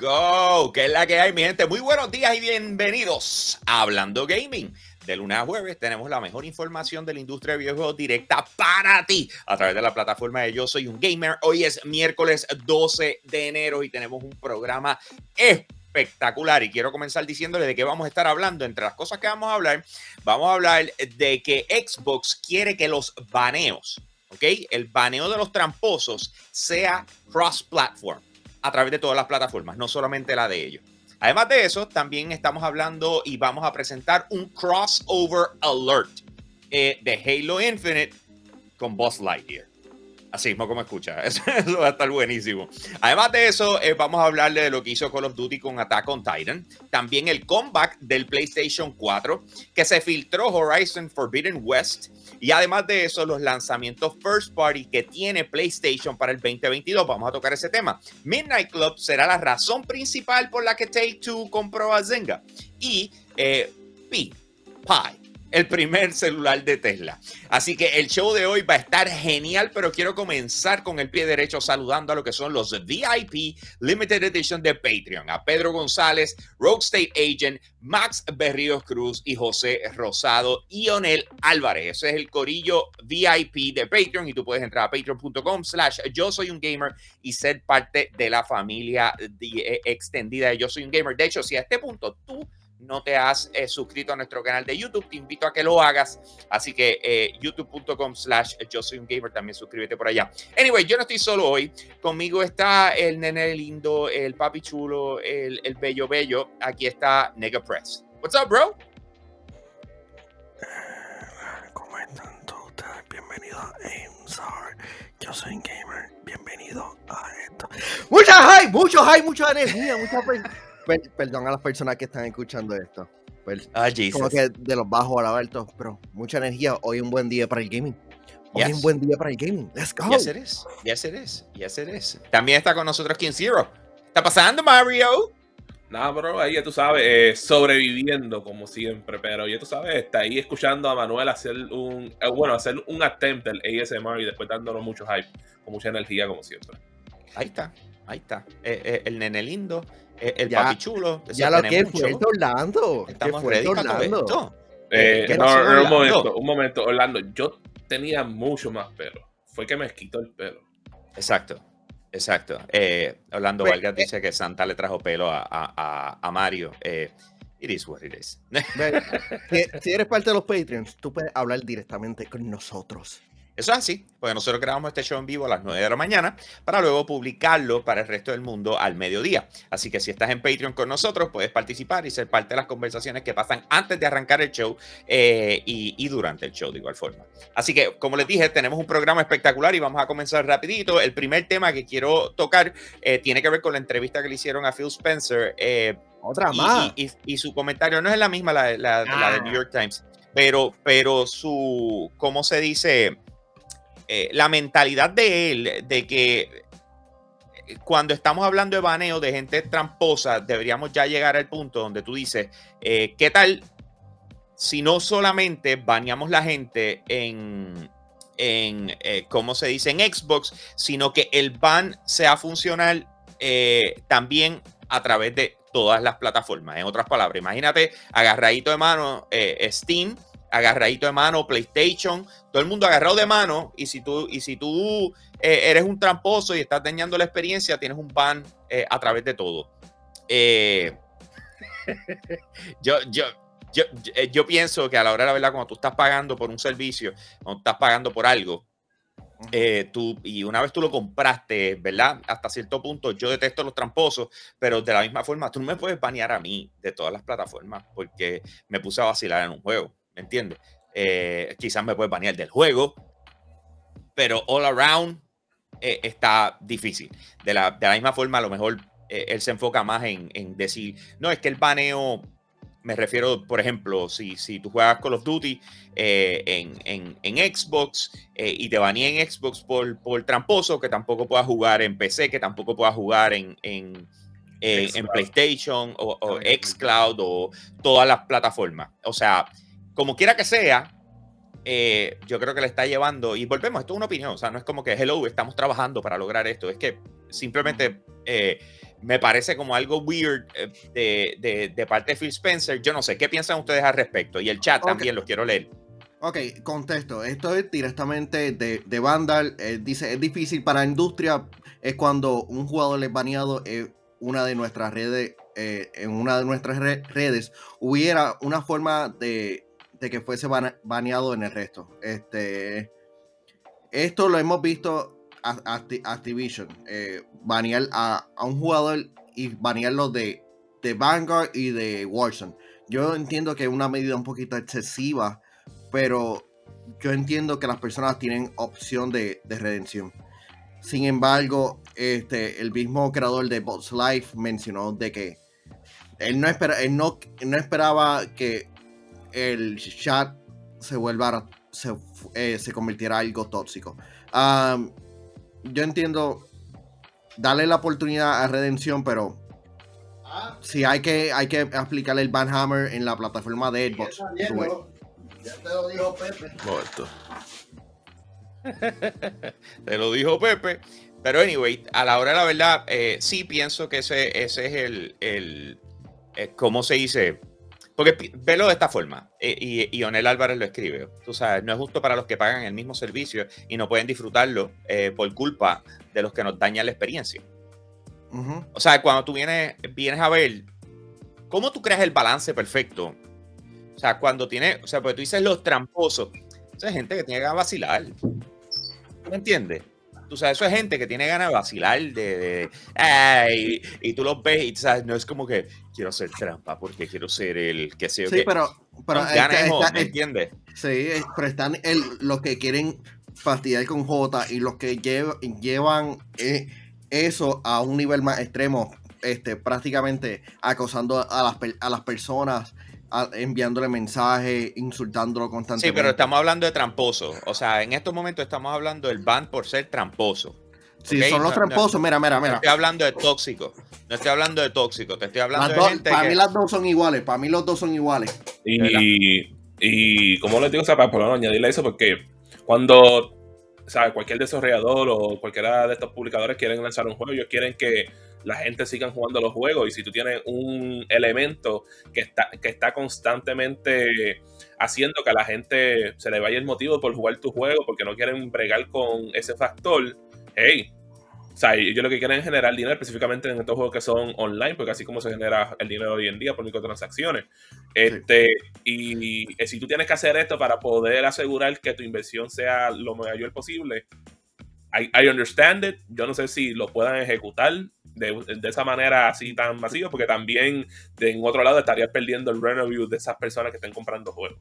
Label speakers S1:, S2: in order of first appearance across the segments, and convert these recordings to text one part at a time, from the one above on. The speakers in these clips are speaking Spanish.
S1: go. ¿Qué es la que hay, mi gente? Muy buenos días y bienvenidos a Hablando Gaming. De lunes a jueves tenemos la mejor información de la industria de videojuegos directa para ti a través de la plataforma de Yo Soy un Gamer. Hoy es miércoles 12 de enero y tenemos un programa espectacular y quiero comenzar diciéndole de qué vamos a estar hablando. Entre las cosas que vamos a hablar, vamos a hablar de que Xbox quiere que los baneos, ¿ok? El baneo de los tramposos sea cross-platform a través de todas las plataformas, no solamente la de ellos. Además de eso, también estamos hablando y vamos a presentar un crossover alert eh, de Halo Infinite con Boss Lightyear. Así mismo como escucha, eso, va a estar buenísimo. Además de eso, eh, vamos a hablarle de lo que hizo Call of Duty con Attack on Titan. También el comeback del PlayStation 4, que se filtró Horizon Forbidden West. Y además de eso, los lanzamientos first party que tiene PlayStation para el 2022. Vamos a tocar ese tema. Midnight Club será la razón principal por la que Take Two compró a Zynga. Y eh, Pi, el primer celular de Tesla. Así que el show de hoy va a estar genial, pero quiero comenzar con el pie derecho saludando a lo que son los VIP Limited Edition de Patreon, a Pedro González, Rogue State Agent, Max Berríos Cruz y José Rosado y Onel Álvarez. Ese es el corillo VIP de Patreon y tú puedes entrar a patreon.com slash yo soy un gamer y ser parte de la familia eh, extendida de Yo Soy un Gamer. De hecho, si a este punto tú no te has eh, suscrito a nuestro canal de YouTube, te invito a que lo hagas. Así que eh, youtube.com slash yo soy un gamer, también suscríbete por allá. Anyway, yo no estoy solo hoy. Conmigo está el nene lindo, el papi chulo, el, el bello bello. Aquí está Nega Press. What's up, bro?
S2: ¿Cómo están todos ustedes? Bienvenidos a Amzar. Yo soy un gamer. Bienvenido a esto. Mucha hype, mucho hype, mucha energía, mucha... Per perdón a las personas que están escuchando esto. Per
S1: Ah, Jesus.
S2: como que de los bajos a la alto, pero mucha energía. Hoy un buen día para el gaming. Hoy
S1: Yes.
S2: un buen día para el gaming. Let's go.
S1: Yes, it is. Yes, it is. Yes, it is. También está con nosotros King Zero. ¿Está pasando, Mario?
S3: Nada, bro, ahí ya tú sabes, eh, sobreviviendo como siempre, pero ya tú sabes, está ahí escuchando a Manuel hacer un, eh, bueno, hacer un attempt del ASMR y después dándonos mucho hype, con mucha energía como siempre.
S1: Ahí está. Ahí está. Eh, eh, el nene lindo, eh, el
S2: Ya-
S1: papi chulo.
S2: Ya lo que fue. Orlando. ¿Qué
S1: Estamos
S2: fue Orlando?
S1: esto.
S3: Eh,
S1: ¿qué
S3: no, un momento, un momento, Orlando, yo tenía mucho más pelo, fue que me quitó el pelo.
S1: Exacto, exacto. Eh, Orlando
S2: Pues,
S1: Vargas
S2: eh,
S1: dice que Santa le trajo pelo a, a, a- a Mario. Eh, it is what it is.
S2: Si eres parte de los Patreons, tú puedes hablar directamente con nosotros.
S1: Eso es así, porque nosotros grabamos este show en vivo a las 9 de la mañana para luego publicarlo para el resto del mundo al mediodía. Así que si estás en Patreon con nosotros, puedes participar y ser parte de las conversaciones que pasan antes de arrancar el show eh, y, y durante el show de igual forma. Así que, como les dije, tenemos un programa espectacular y vamos a comenzar rapidito. El primer tema que quiero tocar eh, tiene que ver con la entrevista que le hicieron a Phil Spencer. eh,
S2: Otra
S1: y,
S2: más.
S1: y- su comentario no es la misma, la, la- la de New
S2: Ah.
S1: York Times, pero, pero su, ¿cómo se dice? Eh, la mentalidad de él, de que eh, cuando estamos hablando de baneo de gente tramposa, deberíamos ya llegar al punto donde tú dices, eh, ¿qué tal si no solamente baneamos la gente en, en ¿cómo se dice? En Xbox, sino que el ban sea funcional también a través de todas las plataformas. En otras palabras, imagínate agarradito de mano Steam, agarradito de mano PlayStation, todo el mundo agarrado de mano y si tú, y si tú eh, eres un tramposo y estás dañando la experiencia, tienes un ban eh, a través de todo. Eh, yo, yo, yo, yo, eh, yo pienso que a la hora de la verdad, cuando tú estás pagando por un servicio, cuando estás pagando por algo, eh, tú, y una vez tú lo compraste, ¿verdad? Hasta cierto punto, yo detesto los tramposos, pero de la misma forma, tú no me puedes banear a mí de todas las plataformas porque me puse a vacilar en un juego, ¿me entiendes? Eh, quizás me puedes banear del juego, pero all around eh, está difícil. De la, de la misma forma, a lo mejor eh, él se enfoca más en, en decir, no, es que el baneo me refiero, por ejemplo, si, si tú juegas Call of Duty eh, en, en, en, Xbox y te baneen en Xbox por, por tramposo, que tampoco puedas jugar en PC, que tampoco puedas jugar en, en, en, en PlayStation o, o Xcloud o todas las plataformas. O sea, como quiera que sea, eh, yo creo que le está llevando, y volvemos, esto es una opinión, o sea, no es como que, hello, estamos trabajando para lograr esto, es que simplemente eh, me parece como algo weird eh, de, de, parte de Phil Spencer. Yo no sé, ¿qué piensan ustedes al respecto? Y el chat también los quiero leer.
S2: Ok, contesto. Esto es directamente de, de Vandal. dice, es difícil para la industria. Es cuando un jugador es baneado en una de nuestras redes, en una de nuestras redes, hubiera una forma de de que fuese baneado en el resto. Este, esto lo hemos visto Activision, eh, banear a, un jugador y banearlo de, de Vanguard y de Warzone. Yo entiendo que es una medida un poquito excesiva, pero yo entiendo que las personas tienen opción de, redención. Sin embargo, este, el mismo creador de Bots Life mencionó de que él no, él no, no esperaba que el chat se vuelva, se, eh, se convirtiera en algo tóxico. yo entiendo darle la oportunidad a redención, pero si hay que, hay que aplicarle el Banhammer en la plataforma de Xbox.
S1: Ya te lo dijo Pepe. te lo dijo Pepe. Pero anyway, a la hora de la verdad, eh, sí pienso que ese, ese es el, el, eh, ¿cómo se dice? Porque velo de esta forma, eh, y, y, Onel Álvarez lo escribe, tú sabes, no es justo para los que pagan el mismo servicio y no pueden disfrutarlo eh, por culpa de los que nos dañan la experiencia. O sea, cuando tú vienes, vienes a ver, ¿cómo tú creas el balance perfecto? O sea, cuando tienes, o sea, porque tú dices los tramposos, esa es gente que tiene que vacilar. ¿Me entiendes? Tú sabes, eso es gente que tiene ganas de vacilar, de, y, tú los ves y sabes, no es como que quiero hacer trampa porque quiero ser el que sea.
S2: Sí, pero, pero
S1: ¿me entiendes?
S2: Sí, pero están el, los que quieren fastidiar con J y los que llevan eh, eso a un nivel más extremo, este, prácticamente acosando a las, a las personas enviándole mensajes, insultándolo constantemente.
S1: Sí, pero estamos hablando de tramposo. O sea, en estos momentos estamos hablando del ban por ser tramposo.
S2: Sí, son los tramposos, mira, mira, mira.
S1: No estoy hablando de tóxico. No estoy hablando de tóxico, te estoy hablando de gente
S2: Para mí las dos son iguales, para mí los dos son iguales.
S3: Y, y como les digo, o sea, para, para añadirle eso, porque cuando o sea, cualquier desarrollador o cualquiera de estos publicadores quieren lanzar un juego, ellos quieren que la gente siga jugando los juegos. Y si tú tienes un elemento que está, que está constantemente haciendo que a la gente se le vaya el motivo por jugar tu juego, porque no quieren bregar con ese factor, hey. O sea, ellos lo que quieren es generar dinero específicamente en estos juegos que son online, porque así como se genera el dinero hoy en día por microtransacciones. Este, y, y si tú tienes que hacer esto para poder asegurar que tu inversión sea lo mayor posible, I, understand it. Yo no sé si lo puedan ejecutar de, esa manera así tan masiva, porque también de, en otro lado estarías perdiendo el revenue de esas personas que estén comprando juegos.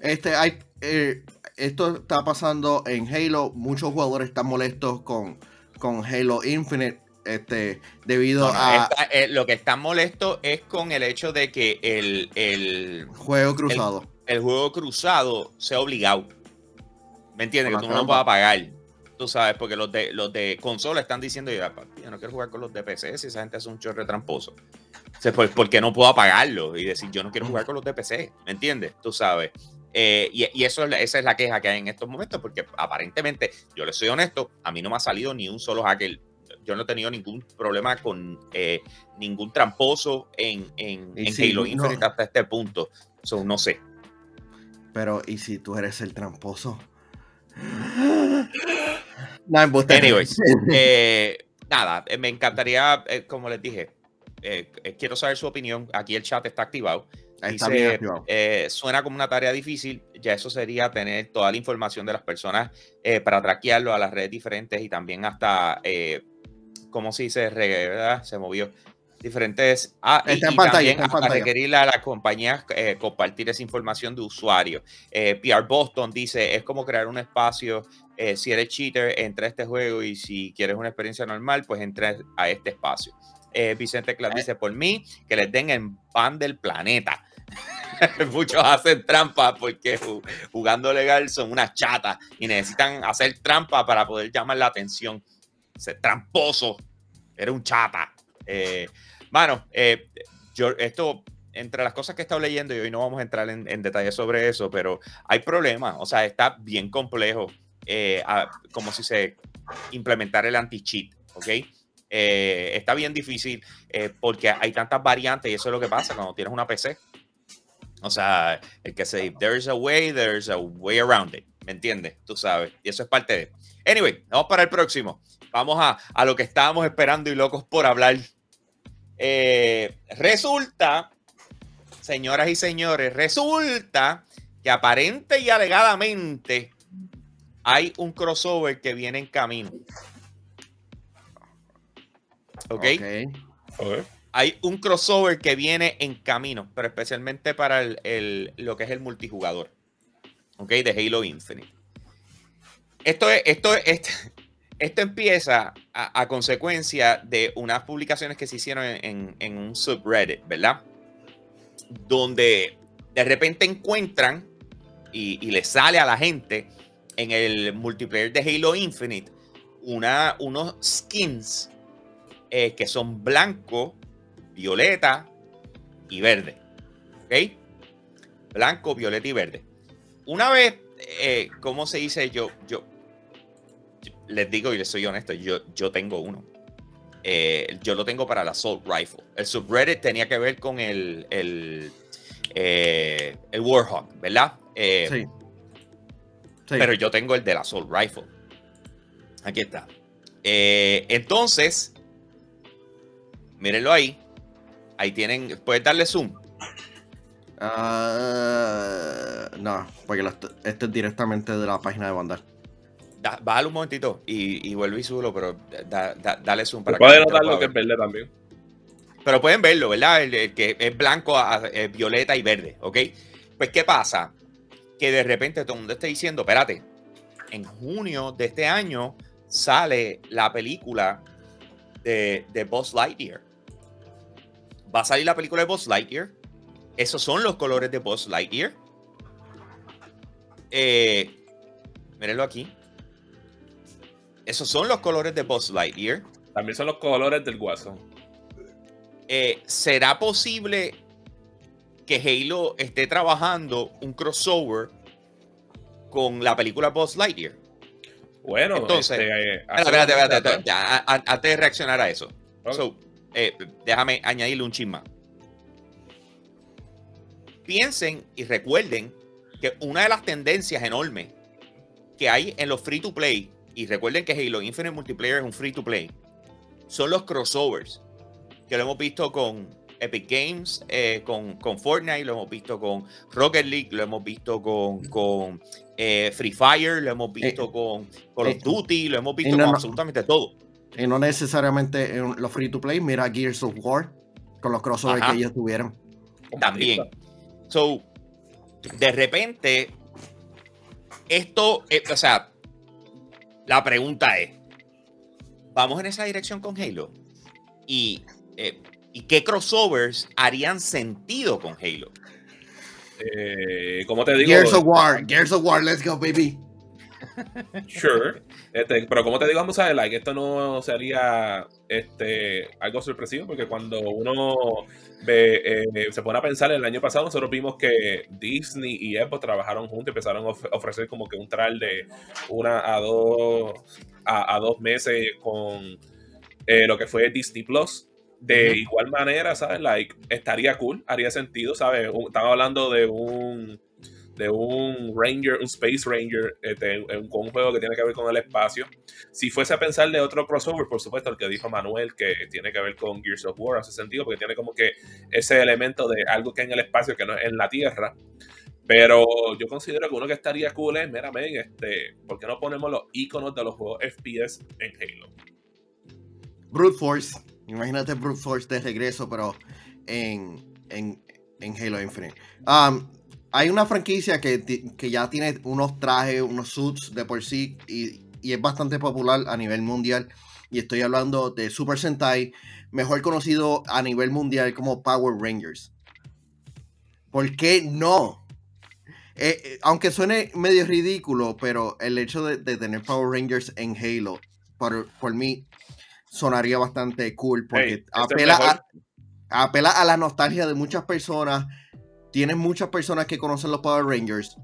S2: Este, hay, eh, esto está pasando en Halo. Muchos jugadores están molestos con, con Halo Infinite. Este, debido a.
S1: Eh, lo que está molesto es con el hecho de que el, el
S2: juego cruzado.
S1: El, juego cruzado sea obligado. ¿Me entiendes? Que tú no lo puedas pagar. Tú sabes, porque los de, los de consola están diciendo, yo, no quiero jugar con los de PC si esa gente hace un chorre tramposo. O pues, porque no puedo apagarlo y decir, yo no quiero jugar con los de PC, ¿me entiendes? Tú sabes. Eh, y, eso esa es la queja que hay en estos momentos, porque aparentemente, yo le soy honesto, a mí no me ha salido ni un solo hacker. Yo no he tenido ningún problema con eh, ningún tramposo en, en, Halo Infinite hasta este punto. Eso no sé.
S2: Pero, ¿y si tú eres el tramposo?
S1: Anyways, eh, nada, eh, me encantaría, eh, como les dije, quiero saber su opinión. Aquí el chat está activado. suena como una tarea difícil. Ya eso sería tener toda la información de las personas para traquearlo a las redes diferentes y también hasta, ¿cómo se dice? Se movió diferentes
S2: ah, y, también
S1: a, requerirle a las compañías eh, compartir esa información de usuario. Eh, PR Boston dice, es como crear un espacio, eh, si eres cheater, entra a este juego y si quieres una experiencia normal, pues entra a este espacio. Vicente Clark dice, por mí, que les den el pan del planeta. Muchos hacen trampa porque jugando legal son unas chatas y necesitan hacer trampa para poder llamar la atención. Ese tramposo, era un chata. Eh, Mano, eh, yo, esto entre las cosas que he estado leyendo, y hoy no vamos a entrar en, en detalle sobre eso, pero hay problemas, o sea, está bien complejo, eh, como si se implementar el anti-cheat, ¿ok? Eh, está bien difícil eh, porque hay tantas variantes y eso es lo que pasa cuando tienes una PC. O sea, el que se there's a way, there's a way around it. ¿Me entiendes? Tú sabes. Y eso es parte de. Anyway, vamos para el próximo. Vamos a, a lo que estábamos esperando y locos por hablar. Eh, resulta, señoras y señores, resulta que aparente y alegadamente hay un crossover que viene en camino. ¿Ok?
S3: Ok.
S1: Hay un crossover que viene en camino, pero especialmente para el, el- lo que es el multijugador. ¿Ok? De Halo Infinite. Esto es, esto es, esto, esto empieza a, consecuencia de unas publicaciones que se hicieron en, un subreddit, ¿verdad? Donde de repente encuentran y, le sale a la gente en el multiplayer de Halo Infinite una, unos skins eh, que son blanco, violeta y verde. ¿Ok? Blanco, violeta y verde. Una vez, eh, ¿cómo se dice? Yo, yo les digo y les soy honesto, yo, yo tengo uno. Eh, yo lo tengo para la Assault Rifle. El subreddit tenía que ver con el, el, eh, el Warhawk, ¿verdad? Eh,
S2: Sí. Sí.
S1: pero yo tengo el de la Assault Rifle. Aquí está. Entonces, mírenlo ahí. Ahí tienen. Puedes darle zoom.
S2: Ah, no, porque esto es directamente de la página de Vandal.
S1: Da, bájale un momentito y, y vuelve y súbelo, pero da- da- dale zoom para
S3: puede notar
S1: lo
S3: que es
S1: ver.
S3: verde también.
S1: Pero pueden verlo, ¿verdad? El, el que es blanco, a- violeta y verde, ¿ok? Pues, ¿qué pasa? Que de repente todo el mundo está diciendo, espérate, en junio de este año sale la película de, de Buzz Lightyear. Va a salir la película de Buzz Lightyear. Esos son los colores de Buzz Lightyear. Eh, mírenlo aquí. Esos son los colores de Buzz Lightyear.
S3: También son los colores del guaso.
S1: Eh, ¿será posible que Halo esté trabajando un crossover con la película Buzz Lightyear?
S3: Bueno,
S1: Entonces,
S3: este, eh,
S1: Espérate, espérate, ya, antes de reaccionar a eso. So, eh, déjame añadirle un chisma. Piensen y recuerden que una de las tendencias enormes que hay en los free to play, y recuerden que Halo Infinite Multiplayer es un free to play, son los crossovers, que lo hemos visto con Epic Games, eh, con, con Fortnite, lo hemos visto con Rocket League, lo hemos visto con, con eh, Free Fire, lo hemos visto
S2: Eh,
S1: con Call of
S2: eh,
S1: Duty, lo hemos visto
S2: no,
S1: con absolutamente todo.
S2: Y no necesariamente en los free to play, mira Gears of War con los crossovers
S1: Ajá.
S2: que ellos tuvieron.
S1: También. So, de repente, esto, eh, o sea, la pregunta es, ¿vamos en esa dirección con Halo? ¿Y, eh, ¿y qué crossovers harían sentido con Halo?
S3: Eh, como te digo,
S2: Gears of War, Gears of War, let's go, baby.
S3: Sure. Este, pero como te digo, vamos a ver, like, esto no sería este, algo sorpresivo, porque cuando uno ve, eh, se pone a pensar, el año pasado nosotros vimos que Disney y Xbox trabajaron juntos y empezaron a of- ofrecer como que un trial de una a dos, a, a dos meses con eh, lo que fue Disney Plus. De igual manera, ¿sabes? Like, estaría cool, haría sentido, ¿sabes? Estaba hablando de un de un Ranger, un Space Ranger, este, un- con un juego que tiene que ver con el espacio. Si fuese a pensar de otro crossover, por supuesto, el que dijo Manuel, que tiene que ver con Gears of War, hace sentido, porque tiene como que ese elemento de algo que en el espacio, que no es en la Tierra. Pero yo considero que uno que estaría cool es, mira, men, este, ¿por qué no ponemos los iconos de los juegos FPS en Halo?
S2: Brute Force. Imagínate Brute Force de regreso, pero en, en, en Halo Infinite. Um, hay una franquicia que, que ya tiene unos trajes, unos suits de por sí y, y es bastante popular a nivel mundial. Y estoy hablando de Super Sentai, mejor conocido a nivel mundial como Power Rangers. ¿Por qué no? Eh, eh, aunque suene medio ridículo, pero el hecho de, de tener Power Rangers en Halo, por, por mí, sonaría bastante cool porque
S3: Hey,
S2: apela a, apela a la nostalgia de muchas personas. Tienes muchas personas que conocen los Power Rangers.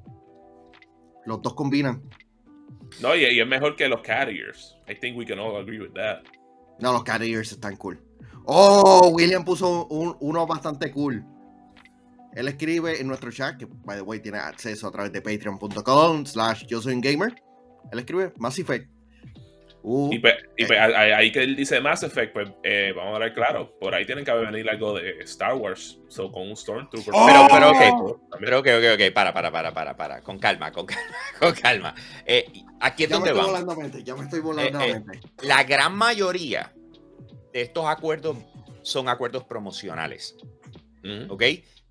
S2: Los dos combinan.
S3: No, y, y es mejor que los Carriers. I think we can all agree with that.
S2: No, los Carriers están cool. Oh, William puso un- uno bastante cool. Él escribe en nuestro chat, que by the way tiene acceso a través de patreon.com slash yo soy un gamer. Él escribe Mass Effect. Uh,
S3: Y, pues, y pues, ahí- ahí que él dice Mass Effect, pues eh, vamos a hablar claro. Por ahí tienen que venir algo de Star Wars. So, con un Stormtrooper.
S2: Oh.
S1: Pero, pero. Pero ok, ok, ok, para, para, para, para, para. Con calma, con calma, con calma. Eh, aquí es
S2: ya me
S1: donde
S2: estoy
S1: vamos.
S2: volando mente, ya me estoy volando
S1: Eh,
S2: la
S1: eh,
S2: mente.
S1: La gran mayoría de estos acuerdos son acuerdos promocionales.
S3: Ujú.
S1: ¿Ok?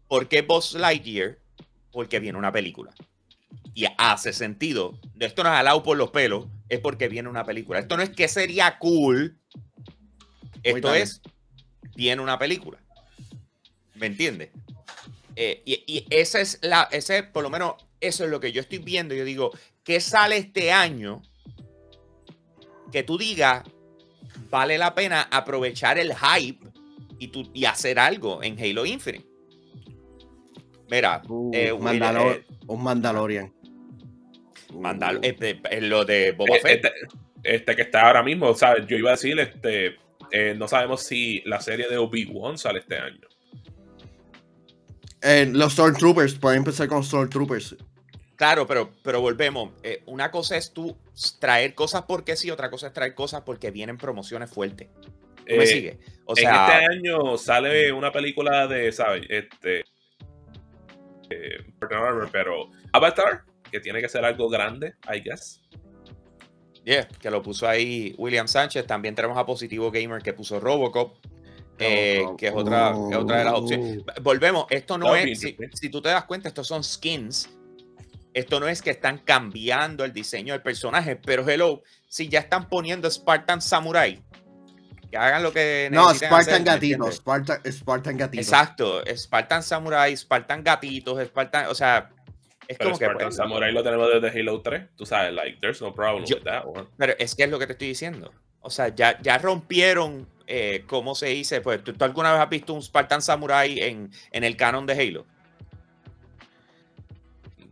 S1: ¿Por qué Buzz Lightyear? Porque viene una película. Y hace sentido. Esto no es alado por los pelos, es porque viene una película. Esto no es que sería cool. Esto es, viene una película. ¿Me entiendes? Eh, y, y esa es la, ese, por lo menos, eso es lo que yo estoy viendo. Yo digo, ¿qué sale este año? Que tú digas, vale la pena aprovechar el hype y, tú, y hacer algo en Halo Infinite. Mira,
S2: Uh,
S1: eh,
S2: Mandalor-
S1: eh,
S2: un Mandalorian.
S1: Mandal- eh, eh, lo de Boba
S3: Eh,
S1: Fett.
S3: Este, este que está ahora mismo, ¿sabes? Yo iba a decir, este, eh, no sabemos si la serie de Obi-Wan sale este año.
S2: eh, los Stormtroopers, pueden empezar con Stormtroopers.
S1: Claro, pero, pero volvemos. Eh, una cosa es tú traer cosas porque sí, otra cosa es traer cosas porque vienen promociones fuertes. ¿Tú me sigues? O
S3: en este año sale una película de, ¿sabes? Este. eh, pero Avatar, que tiene que ser algo grande, I guess.
S1: yeah, que lo puso ahí William Sánchez. También tenemos a Positivo Gamer que puso Robocop. eh,
S2: Robocop.
S1: que es otra, que es otra de las opciones. Volvemos, esto no es, si, tú te das cuenta, estos son skins. Esto no es que están cambiando el diseño del personaje, pero hello, si ya están poniendo Spartan Samurai, que hagan lo que
S2: No, Spartan
S1: hacer, ¿me
S2: Gatitos. Spartan, Spartan Gatitos.
S1: Exacto, Spartan Samurai, Spartan Gatitos, Spartan, o sea, es
S3: Pero
S1: como que...
S3: Spartan
S1: pues,
S3: Samurai lo tenemos desde Halo 3. Tú sabes, like, there's no problem
S1: Yo-
S3: with that one.
S1: Pero es que es lo que te estoy diciendo. O sea, ya, ya rompieron, eh, ¿cómo se dice? Pues, ¿tú, tú alguna vez has visto un Spartan Samurai en, en el canon de Halo?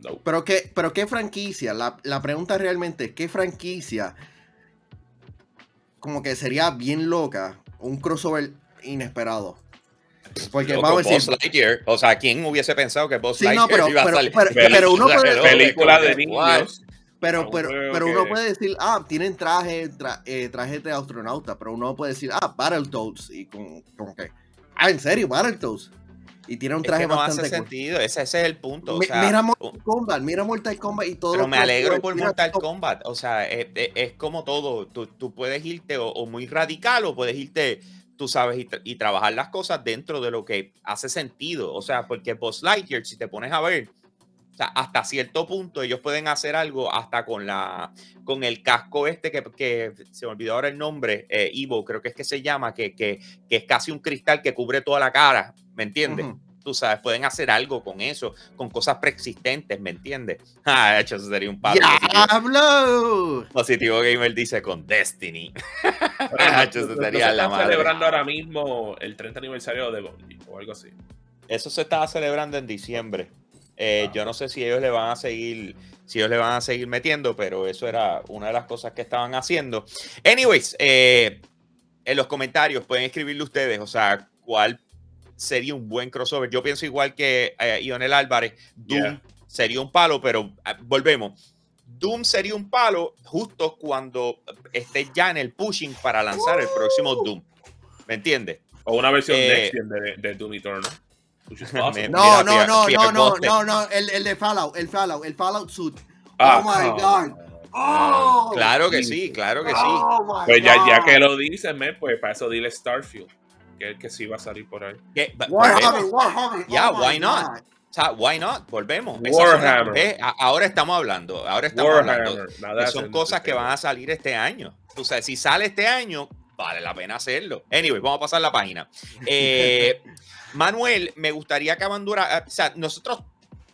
S3: No.
S2: Pero qué, pero qué franquicia, la, la pregunta realmente es, ¿qué franquicia como que sería bien loca un crossover inesperado? Porque
S1: Loco,
S2: vamos a decir,
S1: Lightyear. O sea, ¿quién hubiese pensado que Buzz
S2: Sí, no,
S1: Lightyear
S2: pero-
S1: iba a
S2: pero-
S1: salir?
S2: pero- pero uno puede-
S3: Película de niños.
S2: pero,
S3: no
S2: pero, pero uno puede decir, ah, tienen traje, tra- eh, trajes de astronauta, pero uno puede decir, ah, Battletoads, y con, como que, ah, en serio, Battletoads. Y tiene un
S1: Es
S2: traje
S1: que no hace
S2: bastante cool.
S1: sentido, ese, ese es el punto. o sea,
S2: mira Mortal Kombat, mira Mortal Kombat y todo
S1: Pero me alegro por Mortal Kombat. O sea, es, es- es como todo. Tú, tú puedes irte o, o muy radical o puedes irte, tú sabes, y, tra- y trabajar las cosas dentro de lo que hace sentido. O sea, porque Buzz Lightyear, si te pones a ver, hasta cierto punto ellos pueden hacer algo hasta con la con el casco este que, se me olvidó ahora el nombre, eh, Ivo, creo que es que se llama, que, que, que es casi un cristal que cubre toda la cara, ¿me entiendes? Tú sabes, pueden hacer algo con eso, con cosas preexistentes, ¿me entiendes? Ah, de hecho, eso sería un palo.
S2: ¡Diablo!
S1: Positivo Gamer dice con Destiny.
S3: Pero
S1: Ah,
S3: no-
S1: eso sería la madre.
S3: celebrando ahora mismo el 30 aniversario de Bungie o algo así.
S1: Eso se estaba celebrando en diciembre. Eh,
S3: Ah.
S1: Yo no sé si ellos le van a seguir, si ellos le van a seguir metiendo, pero eso era una de las cosas que estaban haciendo. Anyways, eh, en los comentarios pueden escribirle ustedes, o sea, cuál sería un buen crossover. Yo pienso igual que eh, Ionel Álvarez, Doom
S3: Yeah.
S1: sería un palo, pero ah, volvemos. Doom sería un palo justo cuando esté ya en el pushing para lanzar el próximo Doom. ¿Me entiendes?
S3: O una versión
S1: Eh,
S3: next gen de, de Doom Eternal.
S2: No,
S1: Mira,
S2: no, no, no, no, no, no, el, el de Fallout, el Fallout, el Fallout suit.
S3: Ah,
S2: oh my God. Oh,
S1: Claro que sí, claro que sí.
S2: oh my
S3: Pues ya, ya que lo dices, me, pues para eso dile Starfield. Que que sí va a salir por ahí.
S2: Warhammer. Warhammer.
S1: Ya,
S2: oh
S1: why not?
S2: God.
S1: O sea, why not? Volvemos.
S3: Warhammer.
S1: ahora estamos hablando. Ahora estamos hablando. Que son cosas que van a salir este año. O sea, si sale este año, vale la pena hacerlo. Anyway, vamos a pasar la página. Eh, Manuel, me gustaría que abandonara. O sea, nosotros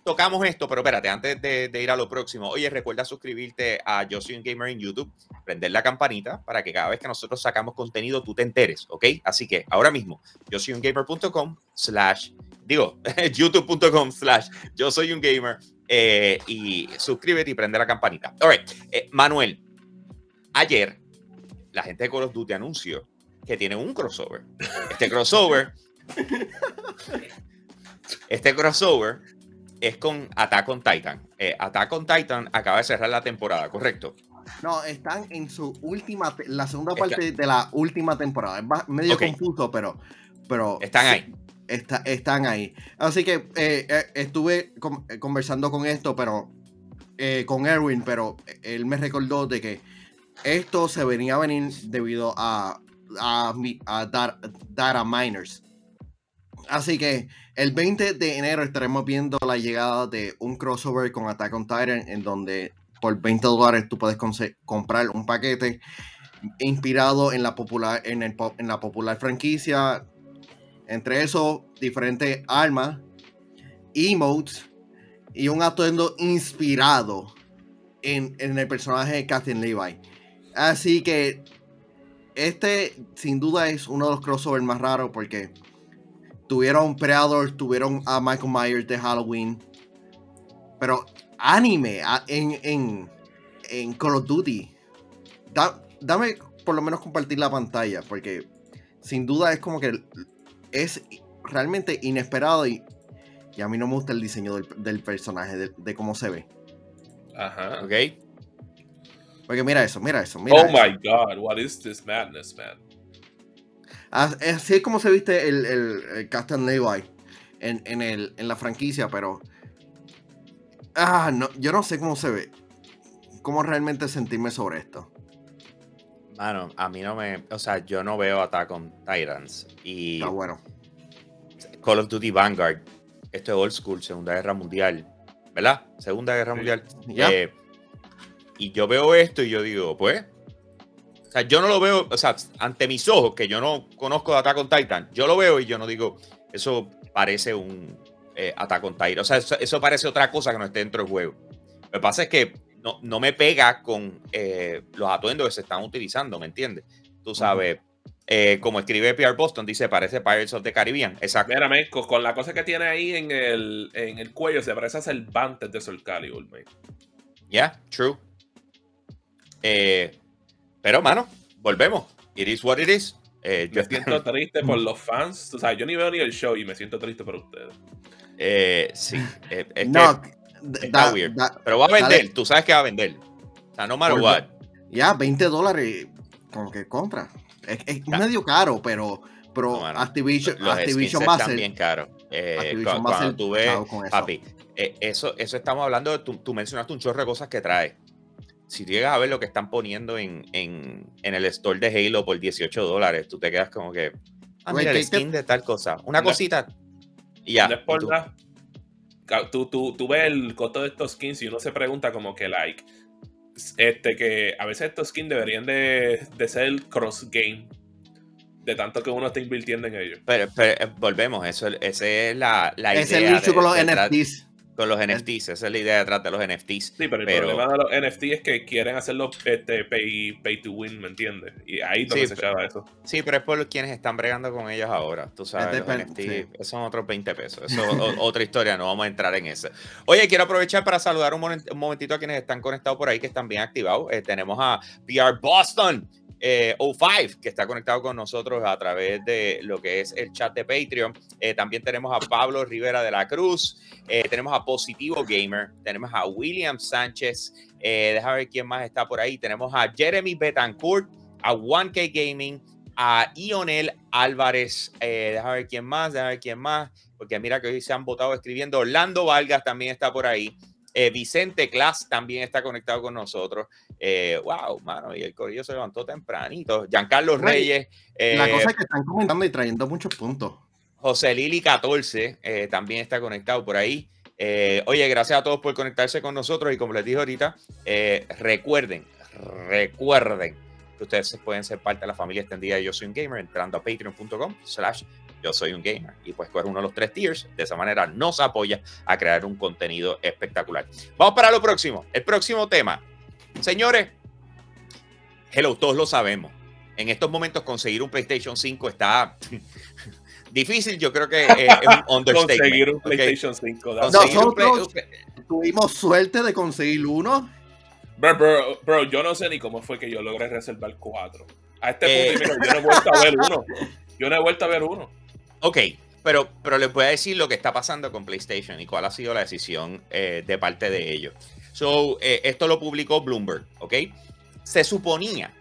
S1: tocamos esto, pero espérate, antes de, ir a lo próximo, oye, recuerda suscribirte a Yo Soy un Gamer en YouTube, prender la campanita para que cada vez que nosotros sacamos contenido tú te enteres, ¿ok? Así que ahora mismo, yo soy un gamer.com slash, digo, youtube.com slash yo soy un gamer eh, y suscríbete y prende la campanita. All right, eh, Manuel, ayer la gente de Call of Duty anunció que tiene un crossover. Este crossover, este crossover es con Attack on Titan. Eh, Attack on Titan acaba de cerrar la temporada, ¿correcto?
S2: No, están en su última, la segunda parte de la última temporada. Es medio confuso, pero, pero
S1: están ahí.
S2: están ahí. Así que eh, eh, estuve conversando con esto, pero con Erwin, pero él me recordó de que esto se venía a venir debido a, a, a data miners. Así que el 20 de enero estaremos viendo la llegada de un crossover con Attack on Titan en donde por 20 dólares tú puedes comprar un paquete inspirado en la popular, en, la popular franquicia. Entre eso, diferentes armas, emotes y un atuendo inspirado en, en el personaje de Captain Levi. Así que este sin duda es uno de los crossovers más raros porque tuvieron Predator, tuvieron a Michael Myers de Halloween. Pero anime en, en, Call of Duty. dame por lo menos compartir la pantalla, porque sin duda es como que es realmente inesperado y, y a mí no me gusta el diseño del, personaje, de, cómo se ve.
S3: Ajá.
S1: Ok.
S2: Porque mira eso, mira eso. Mira
S3: oh my god, what is this madness, man?
S2: Así es como se viste el, el, Captain Levi en, en, el, en la franquicia, pero. Ah, no, yo no sé cómo se ve. Cómo realmente sentirme sobre esto.
S1: Mano, a mí no me. O sea, yo no veo Attack on Titans. Y.
S2: Está bueno.
S1: Call of Duty Vanguard. Esto es old school, Segunda Guerra Mundial. ¿Verdad? Segunda Guerra Mundial. Eh, y yo veo esto y yo digo, pues, o sea, yo no lo veo, o sea, ante mis ojos, que yo no conozco de Attack on Titan, yo lo veo y yo no digo, eso parece un eh, Attack on Titan. O sea, eso, parece otra cosa que no esté dentro del juego. Lo que pasa es que no, me pega con eh, los atuendos que se están utilizando, ¿me entiendes? Tú sabes, eh, como escribe Pierre Boston, dice, parece Pirates of the Caribbean. Exacto.
S3: Mira, con la cosa que tiene ahí en el, en el cuello, se parece a Cervantes de Soul Calibur, man.
S1: Yeah, true. Eh, pero, mano, volvemos. It is what it is.
S3: Eh, me siento triste por los fans. O sea, yo ni veo ni el show y me siento triste por ustedes.
S1: Eh, sí. Eh, es no, que está weird. Pero va a vender. Tú sabes que va a vender. O sea, no matter what.
S2: Ya, 20 dólares como que compra. Es, medio caro, pero, pero Activision,
S1: los Activision va a ser. bien caro. Eh, cuando, cuando tú ves, papi, eh, eso, eso estamos hablando, de, tú, tú mencionaste un chorro de cosas que trae si llegas a ver lo que están poniendo en, el store de Halo por 18 dólares, tú te quedas como que, ah, mira, el skin de tal cosa, una cosita y ya.
S3: tú. Tú, ves el costo de estos skins y uno se pregunta como que, like, este, que a veces estos skins deberían de, ser cross game de tanto que uno está invirtiendo en ellos.
S1: Pero, eh, volvemos, eso, esa es la, la
S2: idea. Es el issue con los NFTs
S1: con los NFTs. Esa es la idea detrás de los NFTs.
S3: Sí, pero el problema de los NFTs es que quieren hacerlo este, pay, pay to win, ¿me entiendes? Y ahí donde se llama eso.
S1: Sí, pero es por quienes están bregando con ellos ahora. Tú sabes, los NFTs son otros 20 pesos. Eso es otra historia, no vamos a entrar en eso. Oye, quiero aprovechar para saludar un, momentito a quienes están conectados por ahí, que están bien activados. Eh, tenemos a PR Boston. Eh, O5, que está conectado con nosotros a través de lo que es el chat de Patreon. Eh, también tenemos a Pablo Rivera de la Cruz, eh, tenemos a Positivo Gamer, tenemos a William Sánchez, déjame ver quién más está por ahí. Tenemos a Jeremy Betancourt, a 1K Gaming, a Ionel Álvarez, déjame ver quién más, déjame ver quién más, porque mira que hoy se han votado escribiendo. Orlando Vargas también está por ahí. Eh, Vicente Class también está conectado con nosotros. Eh, wow, mano, y el corillo se levantó tempranito. Giancarlo Reyes.
S2: la cosa es eh, que están comentando y trayendo muchos puntos.
S1: José Lili 14 también está conectado por ahí. oye, gracias a todos por conectarse con nosotros y como les dije ahorita, recuerden, recuerden que ustedes pueden ser parte de la familia extendida de Yo Soy un Gamer entrando a patreon.com slash yo soy un gamer. Y pues coger uno de los tres tiers. De esa manera nos apoya a crear un contenido espectacular. Vamos para lo próximo. El próximo tema. Señores, hello, todos lo sabemos. En estos momentos conseguir un PlayStation 5 está difícil. Yo creo que es un understatement.
S3: Conseguir un PlayStation 5.
S2: Nosotros tuvimos suerte de conseguir uno.
S3: Bro, bro, bro, yo no sé ni cómo fue que yo logré reservar cuatro. A este punto, yo no he vuelto a ver uno. Yo no he vuelto a ver uno.
S1: Ok, pero, pero les voy a decir lo que está pasando con PlayStation y cuál ha sido la decisión eh, de parte de ellos. So, eh, esto lo publicó Bloomberg, ¿ok? Se suponía,